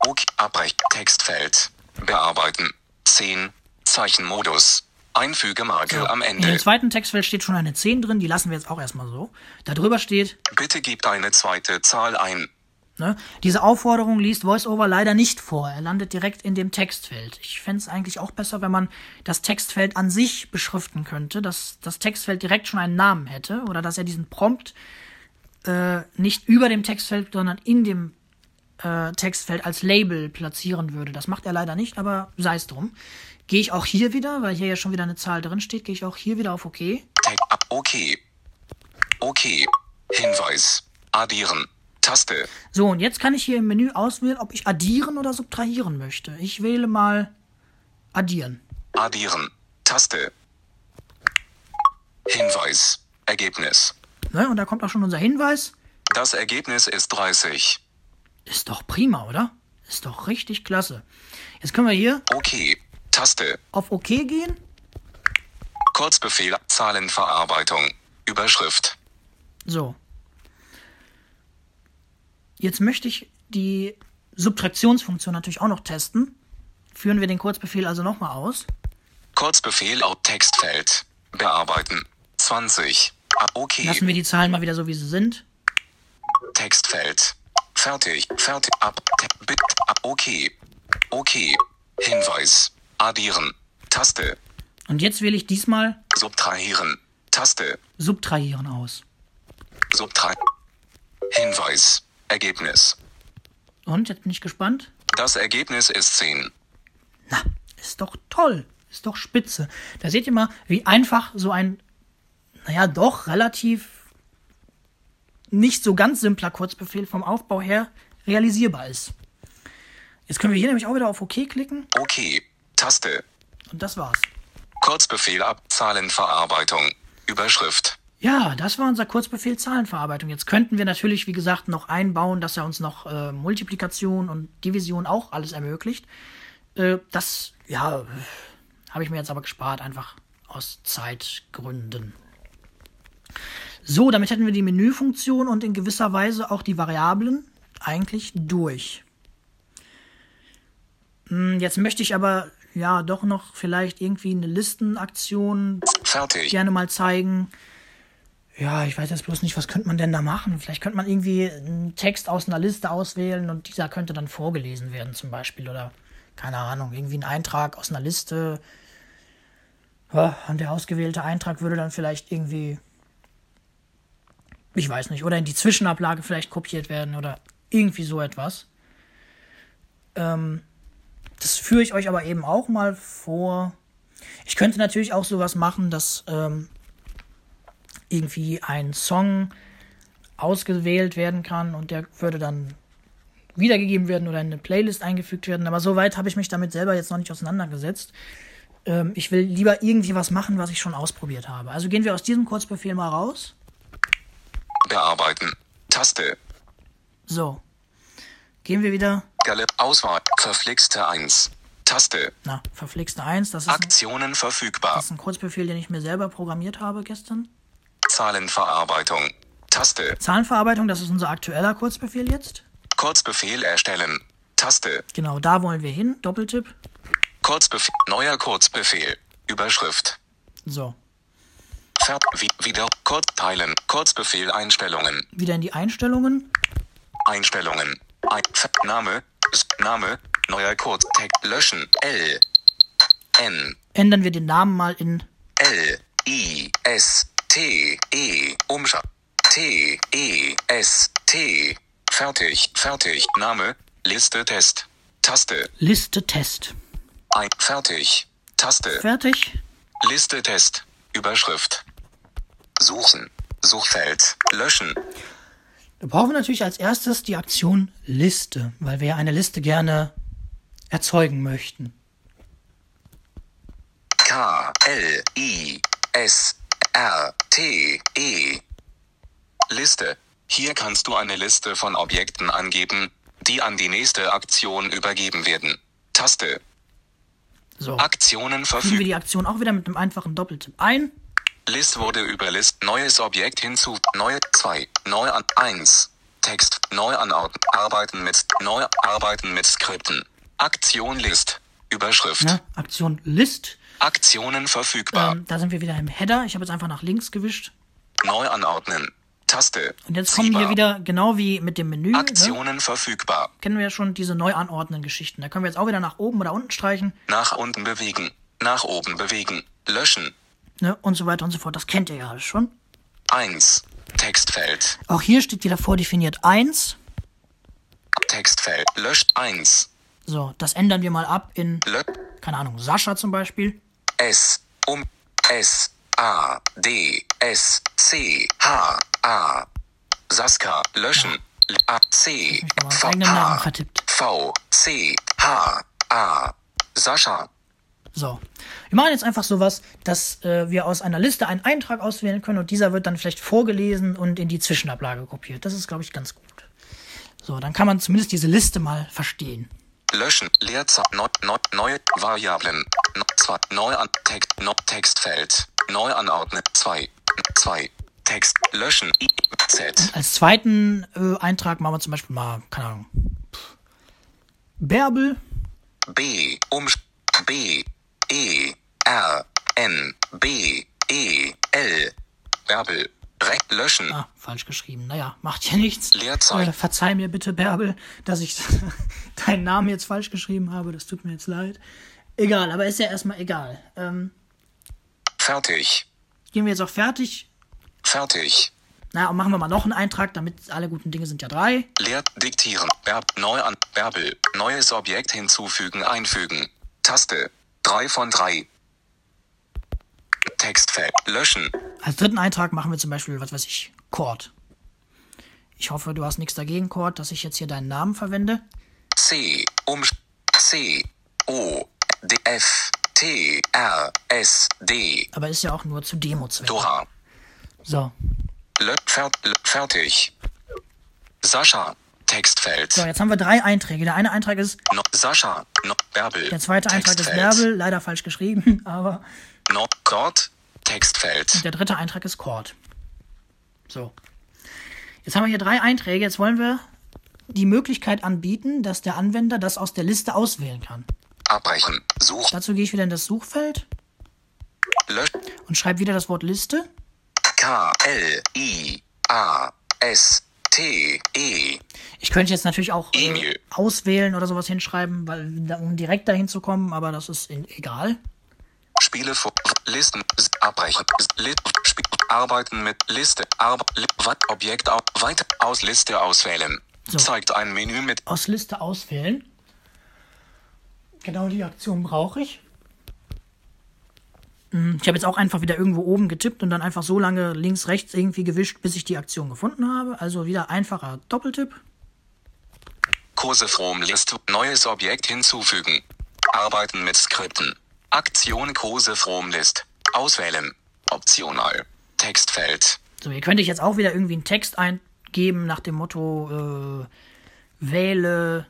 OK. Abbrechen. Textfeld. Bearbeiten. 10. Zeichenmodus. Einfügemarke am In dem Ende. zweiten Textfeld steht schon eine 10 drin, die lassen wir jetzt auch erstmal so. Da drüber steht, Bitte gib eine zweite Zahl ein. ne, diese Aufforderung liest VoiceOver leider nicht vor. Er landet direkt in dem Textfeld. Ich fände es eigentlich auch besser, wenn man das Textfeld an sich beschriften könnte, dass das Textfeld direkt schon einen Namen hätte oder dass er diesen Prompt äh, nicht über dem Textfeld, sondern in dem äh, Textfeld als Label platzieren würde. Das macht er leider nicht, aber sei es drum. Gehe ich auch hier wieder, weil hier ja schon wieder eine Zahl drin steht, gehe ich auch hier wieder auf OK. Okay. Okay. Hinweis. Addieren. Taste. So, und jetzt kann ich hier im Menü auswählen, ob ich addieren oder subtrahieren möchte. Ich wähle mal addieren. Addieren. Taste. Hinweis. Ergebnis. Ne? Und da kommt auch schon unser Hinweis. Das Ergebnis ist 30. Ist doch prima, oder? Ist doch richtig klasse. Jetzt können wir hier Okay. Taste. auf OK gehen. Kurzbefehl. Zahlenverarbeitung. Überschrift. So. Jetzt möchte ich die Subtraktionsfunktion natürlich auch noch testen. Führen wir den Kurzbefehl also nochmal aus. Kurzbefehl auf Textfeld. Bearbeiten. 20. Ah, Okay. Lassen wir die Zahlen mal wieder so, wie sie sind. Textfeld. Fertig. Fertig. Ab. Bit. Ab. Okay. Okay. Hinweis. Addieren. Taste. Und jetzt wähle ich diesmal Subtrahieren. Taste. subtrahieren aus. Subtra. Hinweis. Ergebnis. Und jetzt bin ich gespannt. Das Ergebnis ist 10. Na, ist Ist doch toll. Ist doch spitze. Da seht ihr mal, wie einfach so ein, naja, doch relativ nicht so ganz simpler Kurzbefehl vom Aufbau her realisierbar ist. Jetzt können wir hier nämlich auch wieder auf OK klicken OK. Taste. und das war's. Kurzbefehl ab. Zahlenverarbeitung. Überschrift. Ja, das war unser Kurzbefehl Zahlenverarbeitung. Jetzt könnten wir natürlich, wie gesagt, noch einbauen, dass er uns noch äh, Multiplikation und Division auch alles ermöglicht. Äh, das, ja, habe ich mir jetzt aber gespart, einfach aus Zeitgründen. So, damit hätten wir die Menüfunktion und in gewisser Weise auch die Variablen eigentlich durch. Hm, Jetzt möchte ich aber ja doch noch vielleicht irgendwie eine Listenaktion Fertig. gerne mal zeigen. Ja, ich weiß jetzt bloß nicht, was könnte man denn da machen? Vielleicht könnte man irgendwie einen Text aus einer Liste auswählen und dieser könnte dann vorgelesen werden, zum Beispiel. Oder, keine Ahnung, irgendwie ein Eintrag aus einer Liste. Und der ausgewählte Eintrag würde dann vielleicht irgendwie, ich weiß nicht, oder in die Zwischenablage vielleicht kopiert werden oder irgendwie so etwas. Ähm, das führe ich euch aber eben auch mal vor. Ich könnte natürlich auch sowas machen, dass ähm, irgendwie ein Song ausgewählt werden kann und der würde dann wiedergegeben werden oder in eine Playlist eingefügt werden. Aber soweit habe ich mich damit selber jetzt noch nicht auseinandergesetzt. Ähm, ich will lieber irgendwie was machen, was ich schon ausprobiert habe. Also gehen wir aus diesem Kurzbefehl mal raus. Bearbeiten. Taste. So. Gehen wir wieder. Galle. Auswahl. Verflixte 1. Taste. Na, verflixte 1. Das ist, ein, Aktionen verfügbar. das ist ein Kurzbefehl, den ich mir selber programmiert habe gestern. Zahlenverarbeitung. Taste. Zahlenverarbeitung, das ist unser aktueller Kurzbefehl jetzt. Kurzbefehl erstellen. Taste. Genau, da wollen wir hin. Doppeltipp. Kurzbefehl. Neuer Kurzbefehl. Überschrift. So. Ver wie, wieder. Kurz teilen. Kurzbefehl Einstellungen. Wieder in die Einstellungen. Einstellungen. Ein, Name. Name. Neuer Kurztext. Löschen. L. N. Ändern wir den Namen mal in L. I. S. T. E. Umschau. T. E. S. T. Fertig. Fertig. Name. Liste Test. Taste. Liste Test. Ein. Fertig. Taste. Fertig. Liste Test. Überschrift. Suchen. Suchfeld. Löschen. Da brauchen wir natürlich als erstes die Aktion Liste, weil wir ja eine Liste gerne erzeugen möchten. K. L. I. S. R. T. E. Liste. Hier kannst du eine Liste von Objekten angeben, die an die nächste Aktion übergeben werden. Taste. So. Aktionen Fügen wir die Aktion auch wieder mit einem einfachen Doppeltipp ein. List wurde über List. Neues Objekt hinzu. Neue 2. Neu an 1. Text. Neu anordnen. Arbeiten mit. Neu arbeiten mit Skripten. Aktion List. Überschrift. Ne? Aktion List. Aktionen verfügbar. Ähm, da sind wir wieder im Header. Ich habe jetzt einfach nach links gewischt. Neu anordnen. Taste. Und jetzt kommen hier Siehbar. wieder, genau wie mit dem Menü, ne? Aktionen verfügbar. kennen wir ja schon diese neu anordnen Geschichten. Da können wir jetzt auch wieder nach oben oder unten streichen Nach unten bewegen. Nach oben bewegen. Löschen. Ne? und so weiter und so fort. Das kennt ihr ja alles schon. 1. Textfeld. Auch hier steht wieder vordefiniert 1. Textfeld. Löscht 1. So, das ändern wir mal ab in, Lö keine Ahnung, Sascha zum Beispiel. S. Um. S. A. D. S. C. H. A. Saska. Löschen. L- A. C. V. H. vertippt. V. C. H. A. Sascha. So. Wir machen jetzt einfach sowas, dass äh, wir aus einer Liste einen Eintrag auswählen können und dieser wird dann vielleicht vorgelesen und in die Zwischenablage kopiert. Das ist, glaube ich, ganz gut. So, dann kann man zumindest diese Liste mal verstehen. Löschen. Leerzahl. Neu, neu, neue Variablen. No, zwei. Neu an. Text. No, Textfeld. Neu anordnen. 2. 2. Text. Löschen. I. Z. Als zweiten äh, Eintrag machen wir zum Beispiel mal, keine Ahnung, Bärbel. B. Um. B. E. R. N. B. E. L. Bärbel. Re löschen. Ah, falsch geschrieben. Naja, macht ja nichts. Leerzeichen. Äh, verzeih mir bitte, Bärbel, dass ich deinen Namen jetzt falsch geschrieben habe. Das tut mir jetzt leid. Egal, aber ist ja erstmal egal. Ähm, Fertig. gehen wir jetzt auch fertig. Fertig. Na, und machen wir mal noch einen Eintrag, damit alle guten Dinge sind ja drei. Leer diktieren. Verb neu an. Bärbel. Neues Objekt hinzufügen. Einfügen. Taste. 3 von 3. Textfeld. Löschen. Als dritten Eintrag machen wir zum Beispiel, was weiß ich, Chord. Ich hoffe, du hast nichts dagegen, Chord, dass ich jetzt hier deinen Namen verwende. C. Um. C. O. D. F. T. R. S. D. Aber ist ja auch nur zu Demo-Zwecken. Dora. So. Lö fer fertig. Sascha. Textfeld. So, jetzt haben wir drei Einträge. Der eine Eintrag ist, No, Sascha. No, Bärbel. der zweite Eintrag ist. Bärbel, leider falsch geschrieben, aber No, Gott. Textfeld. der dritte Eintrag ist Chord. So. Jetzt haben wir hier drei Einträge. Jetzt wollen wir die Möglichkeit anbieten, dass der Anwender das aus der Liste auswählen kann. Abbrechen. Such. Dazu gehe ich wieder in das Suchfeld Lösch. und schreibe wieder das Wort Liste. K. L. I. A. S. T. E. Ich könnte jetzt natürlich auch äh, auswählen oder sowas hinschreiben, weil, um direkt dahin zu kommen, aber das ist in, egal. Spiele vor. Listen. Abbrechen. S- Li Sp Arbeiten mit Liste. Arb Li Objekt au Weiter. Aus Liste auswählen. So. Zeigt ein Menü mit Aus Liste auswählen. Genau die Aktion brauche ich. Hm, Ich habe jetzt auch einfach wieder irgendwo oben getippt und dann einfach so lange links, rechts irgendwie gewischt, bis ich die Aktion gefunden habe. Also wieder einfacher Doppeltipp. Kurse from List. Neues Objekt hinzufügen. Arbeiten mit Skripten. Aktion Kurse from List. Auswählen. Optional. Textfeld. So, hier könnte ich jetzt auch wieder irgendwie einen Text eingeben nach dem Motto äh, wähle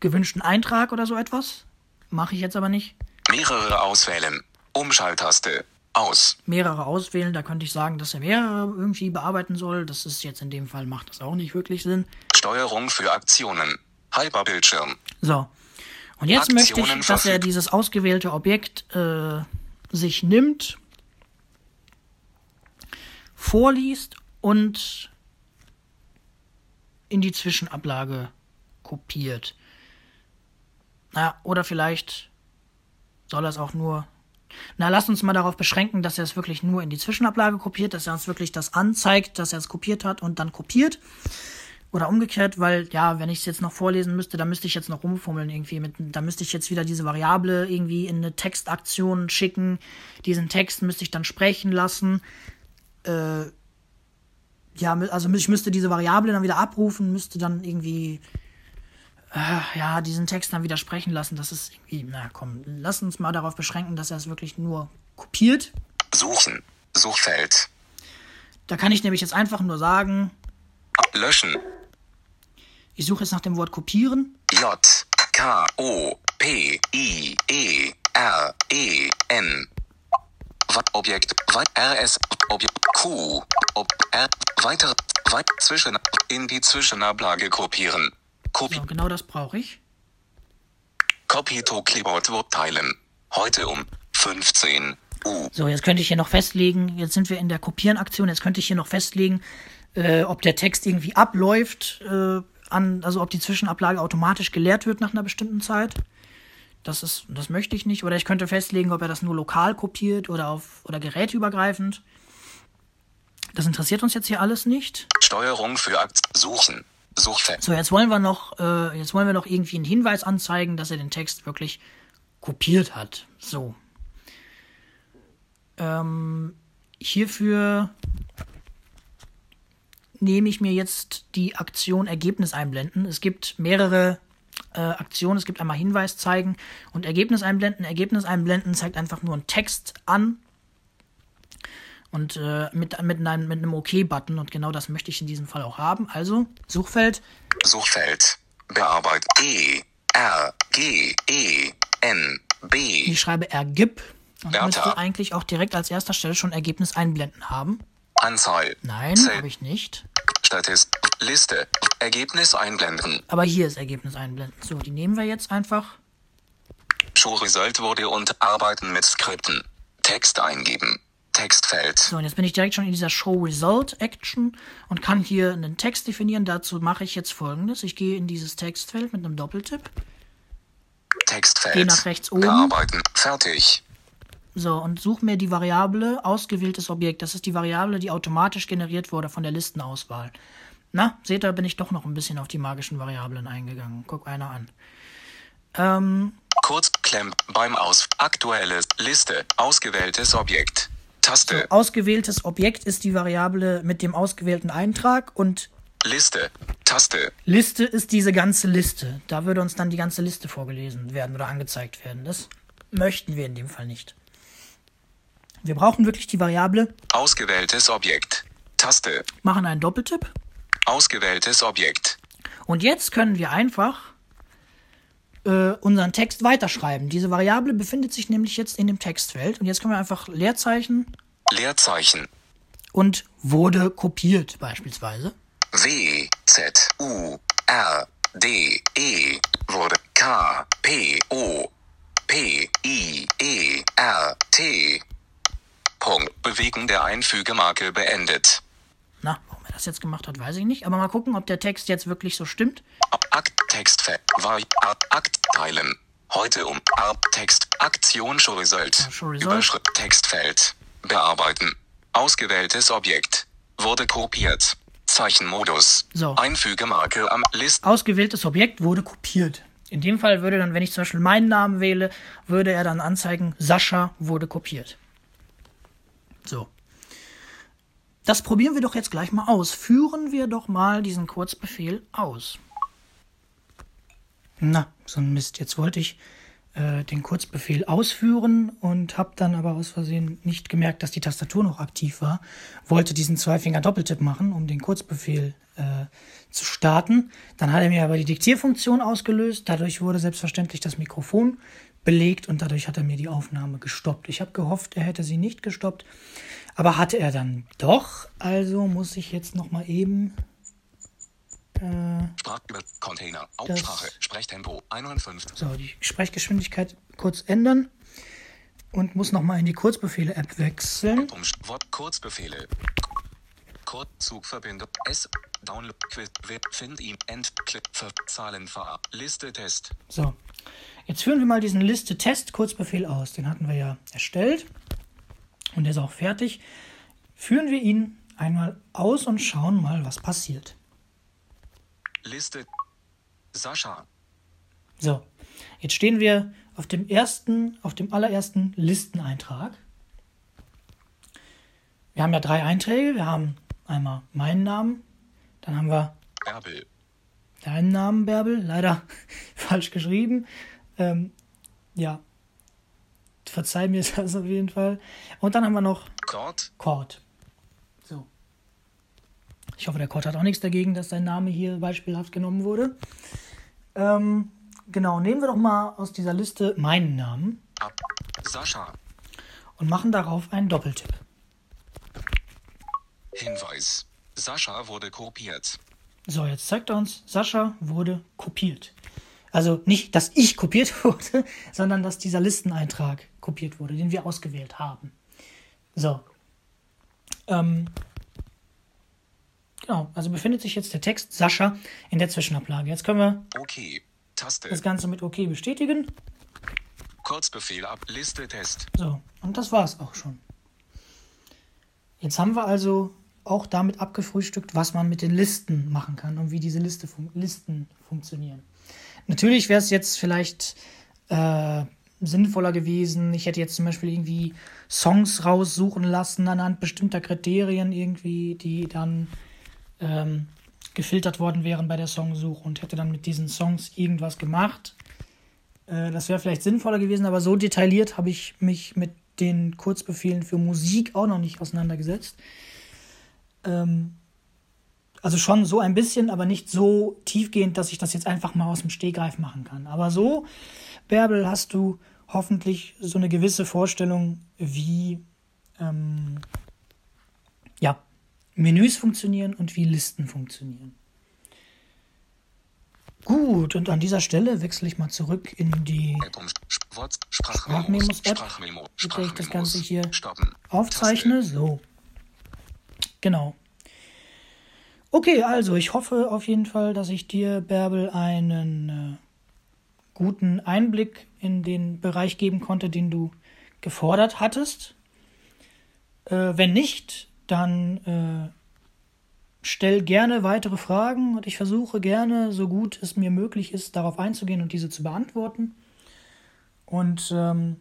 gewünschten Eintrag oder so etwas. Mache ich jetzt aber nicht. Mehrere auswählen. Umschalttaste. Aus. Mehrere auswählen, da könnte ich sagen, dass er mehrere irgendwie bearbeiten soll. Das ist jetzt in dem Fall, macht das auch nicht wirklich Sinn. Steuerung für Aktionen. Halber Bildschirm. So. Und jetzt Aktionen möchte ich, dass er dieses ausgewählte Objekt äh, sich nimmt, vorliest und in die Zwischenablage kopiert. Na, oder vielleicht soll er es auch nur. Na, lass uns mal darauf beschränken, dass er es wirklich nur in die Zwischenablage kopiert, dass er uns wirklich das anzeigt, dass er es kopiert hat und dann kopiert. Oder umgekehrt, weil, ja, wenn ich es jetzt noch vorlesen müsste, dann müsste ich jetzt noch rumfummeln irgendwie mit, da müsste ich jetzt wieder diese Variable irgendwie in eine Textaktion schicken. Diesen Text müsste ich dann sprechen lassen. Äh, ja, also ich müsste diese Variable dann wieder abrufen, müsste dann irgendwie, äh, ja, diesen Text dann wieder sprechen lassen. Das ist irgendwie, na komm, lass uns mal darauf beschränken, dass er es wirklich nur kopiert. Suchen. Suchfeld. Da kann ich nämlich jetzt einfach nur sagen, Löschen. ich suche jetzt nach dem Wort kopieren. J. K. O. P. I. E. R. E. N. Objekt. R. S. Objekt. Q. Ob. R. Weiter. Weit. Zwischen. In die Zwischenablage kopieren. Copy. So, genau das brauche ich. Copy to Word teilen. Heute um 15 Uhr. So, jetzt könnte ich hier noch festlegen, jetzt sind wir in der Kopieren-Aktion, jetzt könnte ich hier noch festlegen, äh, ob der Text irgendwie abläuft, äh, an, also ob die Zwischenablage automatisch geleert wird nach einer bestimmten Zeit. Das ist, das möchte ich nicht. Oder ich könnte festlegen, ob er das nur lokal kopiert oder auf oder geräteübergreifend. Das interessiert uns jetzt hier alles nicht. Steuerung für Akt. Suchen. Suchfeld. So, jetzt wollen wir noch, äh, jetzt wollen wir noch irgendwie einen Hinweis anzeigen, dass er den Text wirklich kopiert hat. So. Ähm, hierfür nehme ich mir jetzt die Aktion Ergebnis einblenden. Es gibt mehrere äh, Aktionen. Es gibt einmal Hinweis zeigen und Ergebnis einblenden. Ergebnis einblenden zeigt einfach nur einen Text an und äh, mit, mit, einem, mit einem OK-Button und genau das möchte ich in diesem Fall auch haben. Also Suchfeld, Suchfeld. Bearbeit. E. R. G. E. N. B. ich schreibe ergib und Bertha. müsste eigentlich auch direkt als erster Stelle schon Ergebnis einblenden haben. Anzahl. Nein, habe ich nicht. Statist. Liste. Ergebnis einblenden. Aber hier ist Ergebnis einblenden. So, die nehmen wir jetzt einfach. Show Result wurde und arbeiten mit Skripten. Text eingeben. Textfeld. So, und jetzt bin ich direkt schon in dieser Show Result Action und kann hier einen Text definieren. Dazu mache ich jetzt folgendes. Ich gehe in dieses Textfeld mit einem Doppeltipp. Textfeld. Geh nach rechts oben. Bearbeiten. Fertig. So, und suche mir die Variable ausgewähltes Objekt. Das ist die Variable, die automatisch generiert wurde von der Listenauswahl. Na, seht ihr, bin ich doch noch ein bisschen auf die magischen Variablen eingegangen. Guck einer an. Ähm, Kurz Klemm beim Aus. Aktuelles Liste. Ausgewähltes Objekt. Taste. Ausgewähltes Objekt ist die Variable mit dem ausgewählten Eintrag und Liste. Taste. Liste ist diese ganze Liste. Da würde uns dann die ganze Liste vorgelesen werden oder angezeigt werden. Das möchten wir in dem Fall nicht. Wir brauchen wirklich die Variable, Ausgewähltes Objekt. Taste. machen einen Doppeltipp Ausgewähltes Objekt. und jetzt können wir einfach äh, unseren Text weiterschreiben. Diese Variable befindet sich nämlich jetzt in dem Textfeld und jetzt können wir einfach Leerzeichen Leerzeichen. und wurde kopiert beispielsweise. W, Z, U, R, D, E, wurde K, P, O, P, I, E, R, T. Punkt. Bewegen der Einfügemarke beendet. Das jetzt gemacht hat, weiß ich nicht. Aber mal gucken, ob der Text jetzt wirklich so stimmt. Akt, Art, Akt, teilen. Heute um, Art, Text, Aktion, Show Result. Show Result. Überschrift, Textfeld. Bearbeiten. Ausgewähltes Objekt. Wurde kopiert. Zeichenmodus. So. Einfügemarke am List. Ausgewähltes Objekt wurde kopiert. In dem Fall würde dann, wenn ich zum Beispiel meinen Namen wähle, würde er dann anzeigen, Sascha wurde kopiert. So. Das probieren wir doch jetzt gleich mal aus. Führen wir doch mal diesen Kurzbefehl aus. Na, so ein Mist. Jetzt wollte ich äh, den Kurzbefehl ausführen und habe dann aber aus Versehen nicht gemerkt, dass die Tastatur noch aktiv war. Wollte diesen Zweifinger-Doppeltipp machen, um den Kurzbefehl äh, zu starten. Dann hat er mir aber die Diktierfunktion ausgelöst. Dadurch wurde selbstverständlich das Mikrofon belegt und dadurch hat er mir die Aufnahme gestoppt. Ich habe gehofft, er hätte sie nicht gestoppt, aber hatte er dann doch. Also muss ich jetzt noch mal eben äh, Container. Aussprache. Sprechtempo 51. so die Sprechgeschwindigkeit kurz ändern und muss noch mal in die Kurzbefehle-App wechseln. Wort Kurzbefehle. Kurzzug verbindet. S. Download. Quiz. Find ihm. End. Clip. Ver Zahlen. Liste Test. So, jetzt führen wir mal diesen Liste-Test-Kurzbefehl aus. Den hatten wir ja erstellt und der ist auch fertig. Führen wir ihn einmal aus und schauen mal, was passiert. Liste. Sascha. So, jetzt stehen wir auf dem ersten, auf dem allerersten Listeneintrag. Wir haben ja drei Einträge. Wir haben einmal meinen Namen, dann haben wir Bärbel. deinen Namen, Bärbel, leider falsch geschrieben. Ähm, ja, verzeih mir das auf jeden Fall. Und dann haben wir noch Kord. Cord. So. Ich hoffe, der Cord hat auch nichts dagegen, dass sein Name hier beispielhaft genommen wurde. Ähm, genau, nehmen wir doch mal aus dieser Liste meinen Namen Ab. Sascha. und machen darauf einen Doppeltipp. Hinweis. Sascha wurde kopiert. So, jetzt zeigt er uns, Sascha wurde kopiert. Also nicht, dass ich kopiert wurde, sondern dass dieser Listeneintrag kopiert wurde, den wir ausgewählt haben. So. Ähm, genau, also befindet sich jetzt der Text Sascha in der Zwischenablage. Jetzt können wir Okay. Das Ganze mit OK bestätigen. Kurzbefehl ab. Liste Test. So, und das war's auch schon. Jetzt haben wir also auch damit abgefrühstückt, was man mit den Listen machen kann und wie diese Liste fun Listen funktionieren. Natürlich wäre es jetzt vielleicht äh, sinnvoller gewesen, ich hätte jetzt zum Beispiel irgendwie Songs raussuchen lassen anhand bestimmter Kriterien irgendwie, die dann ähm, gefiltert worden wären bei der Songsuche und hätte dann mit diesen Songs irgendwas gemacht. Äh, das wäre vielleicht sinnvoller gewesen, aber so detailliert habe ich mich mit den Kurzbefehlen für Musik auch noch nicht auseinandergesetzt. Ähm, also schon so ein bisschen, aber nicht so tiefgehend, dass ich das jetzt einfach mal aus dem Stehgreif machen kann. Aber so, Bärbel, hast du hoffentlich so eine gewisse Vorstellung, wie ähm, ja, Menüs funktionieren und wie Listen funktionieren. Gut, und an dieser Stelle wechsle ich mal zurück in die App um Sp- Wort Sprachmemos Sprachmemos. App, Sprachmemo. ich das Ganze hier Stoppen. aufzeichne. So. Genau. Okay, also ich hoffe auf jeden Fall, dass ich dir, Bärbel, einen äh, guten Einblick in den Bereich geben konnte, den du gefordert hattest. Äh, wenn nicht, dann äh, stell gerne weitere Fragen und ich versuche gerne, so gut es mir möglich ist, darauf einzugehen und diese zu beantworten. Und ähm,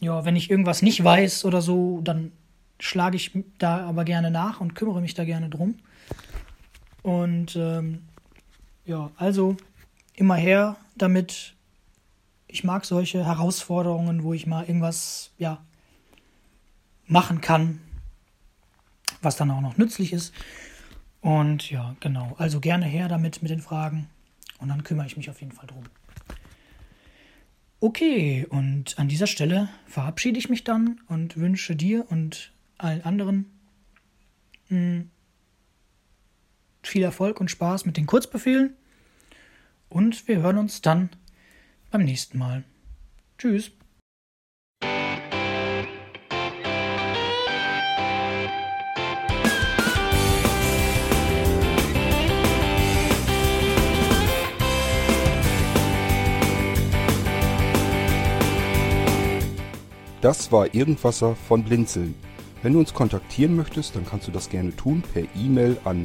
ja, wenn ich irgendwas nicht weiß oder so, dann schlage ich da aber gerne nach und kümmere mich da gerne drum. Und ähm, ja, also immer her damit. Ich mag solche Herausforderungen, wo ich mal irgendwas, ja, machen kann, was dann auch noch nützlich ist. Und ja, genau. Also gerne her damit mit den Fragen. Und dann kümmere ich mich auf jeden Fall drum. Okay, und an dieser Stelle verabschiede ich mich dann und wünsche dir und allen anderen mh, hm, viel Erfolg und Spaß mit den Kurzbefehlen. Und wir hören uns dann beim nächsten Mal. Tschüss. Das war Irgendwasser von Blinzeln. Wenn du uns kontaktieren möchtest, dann kannst du das gerne tun per E-Mail an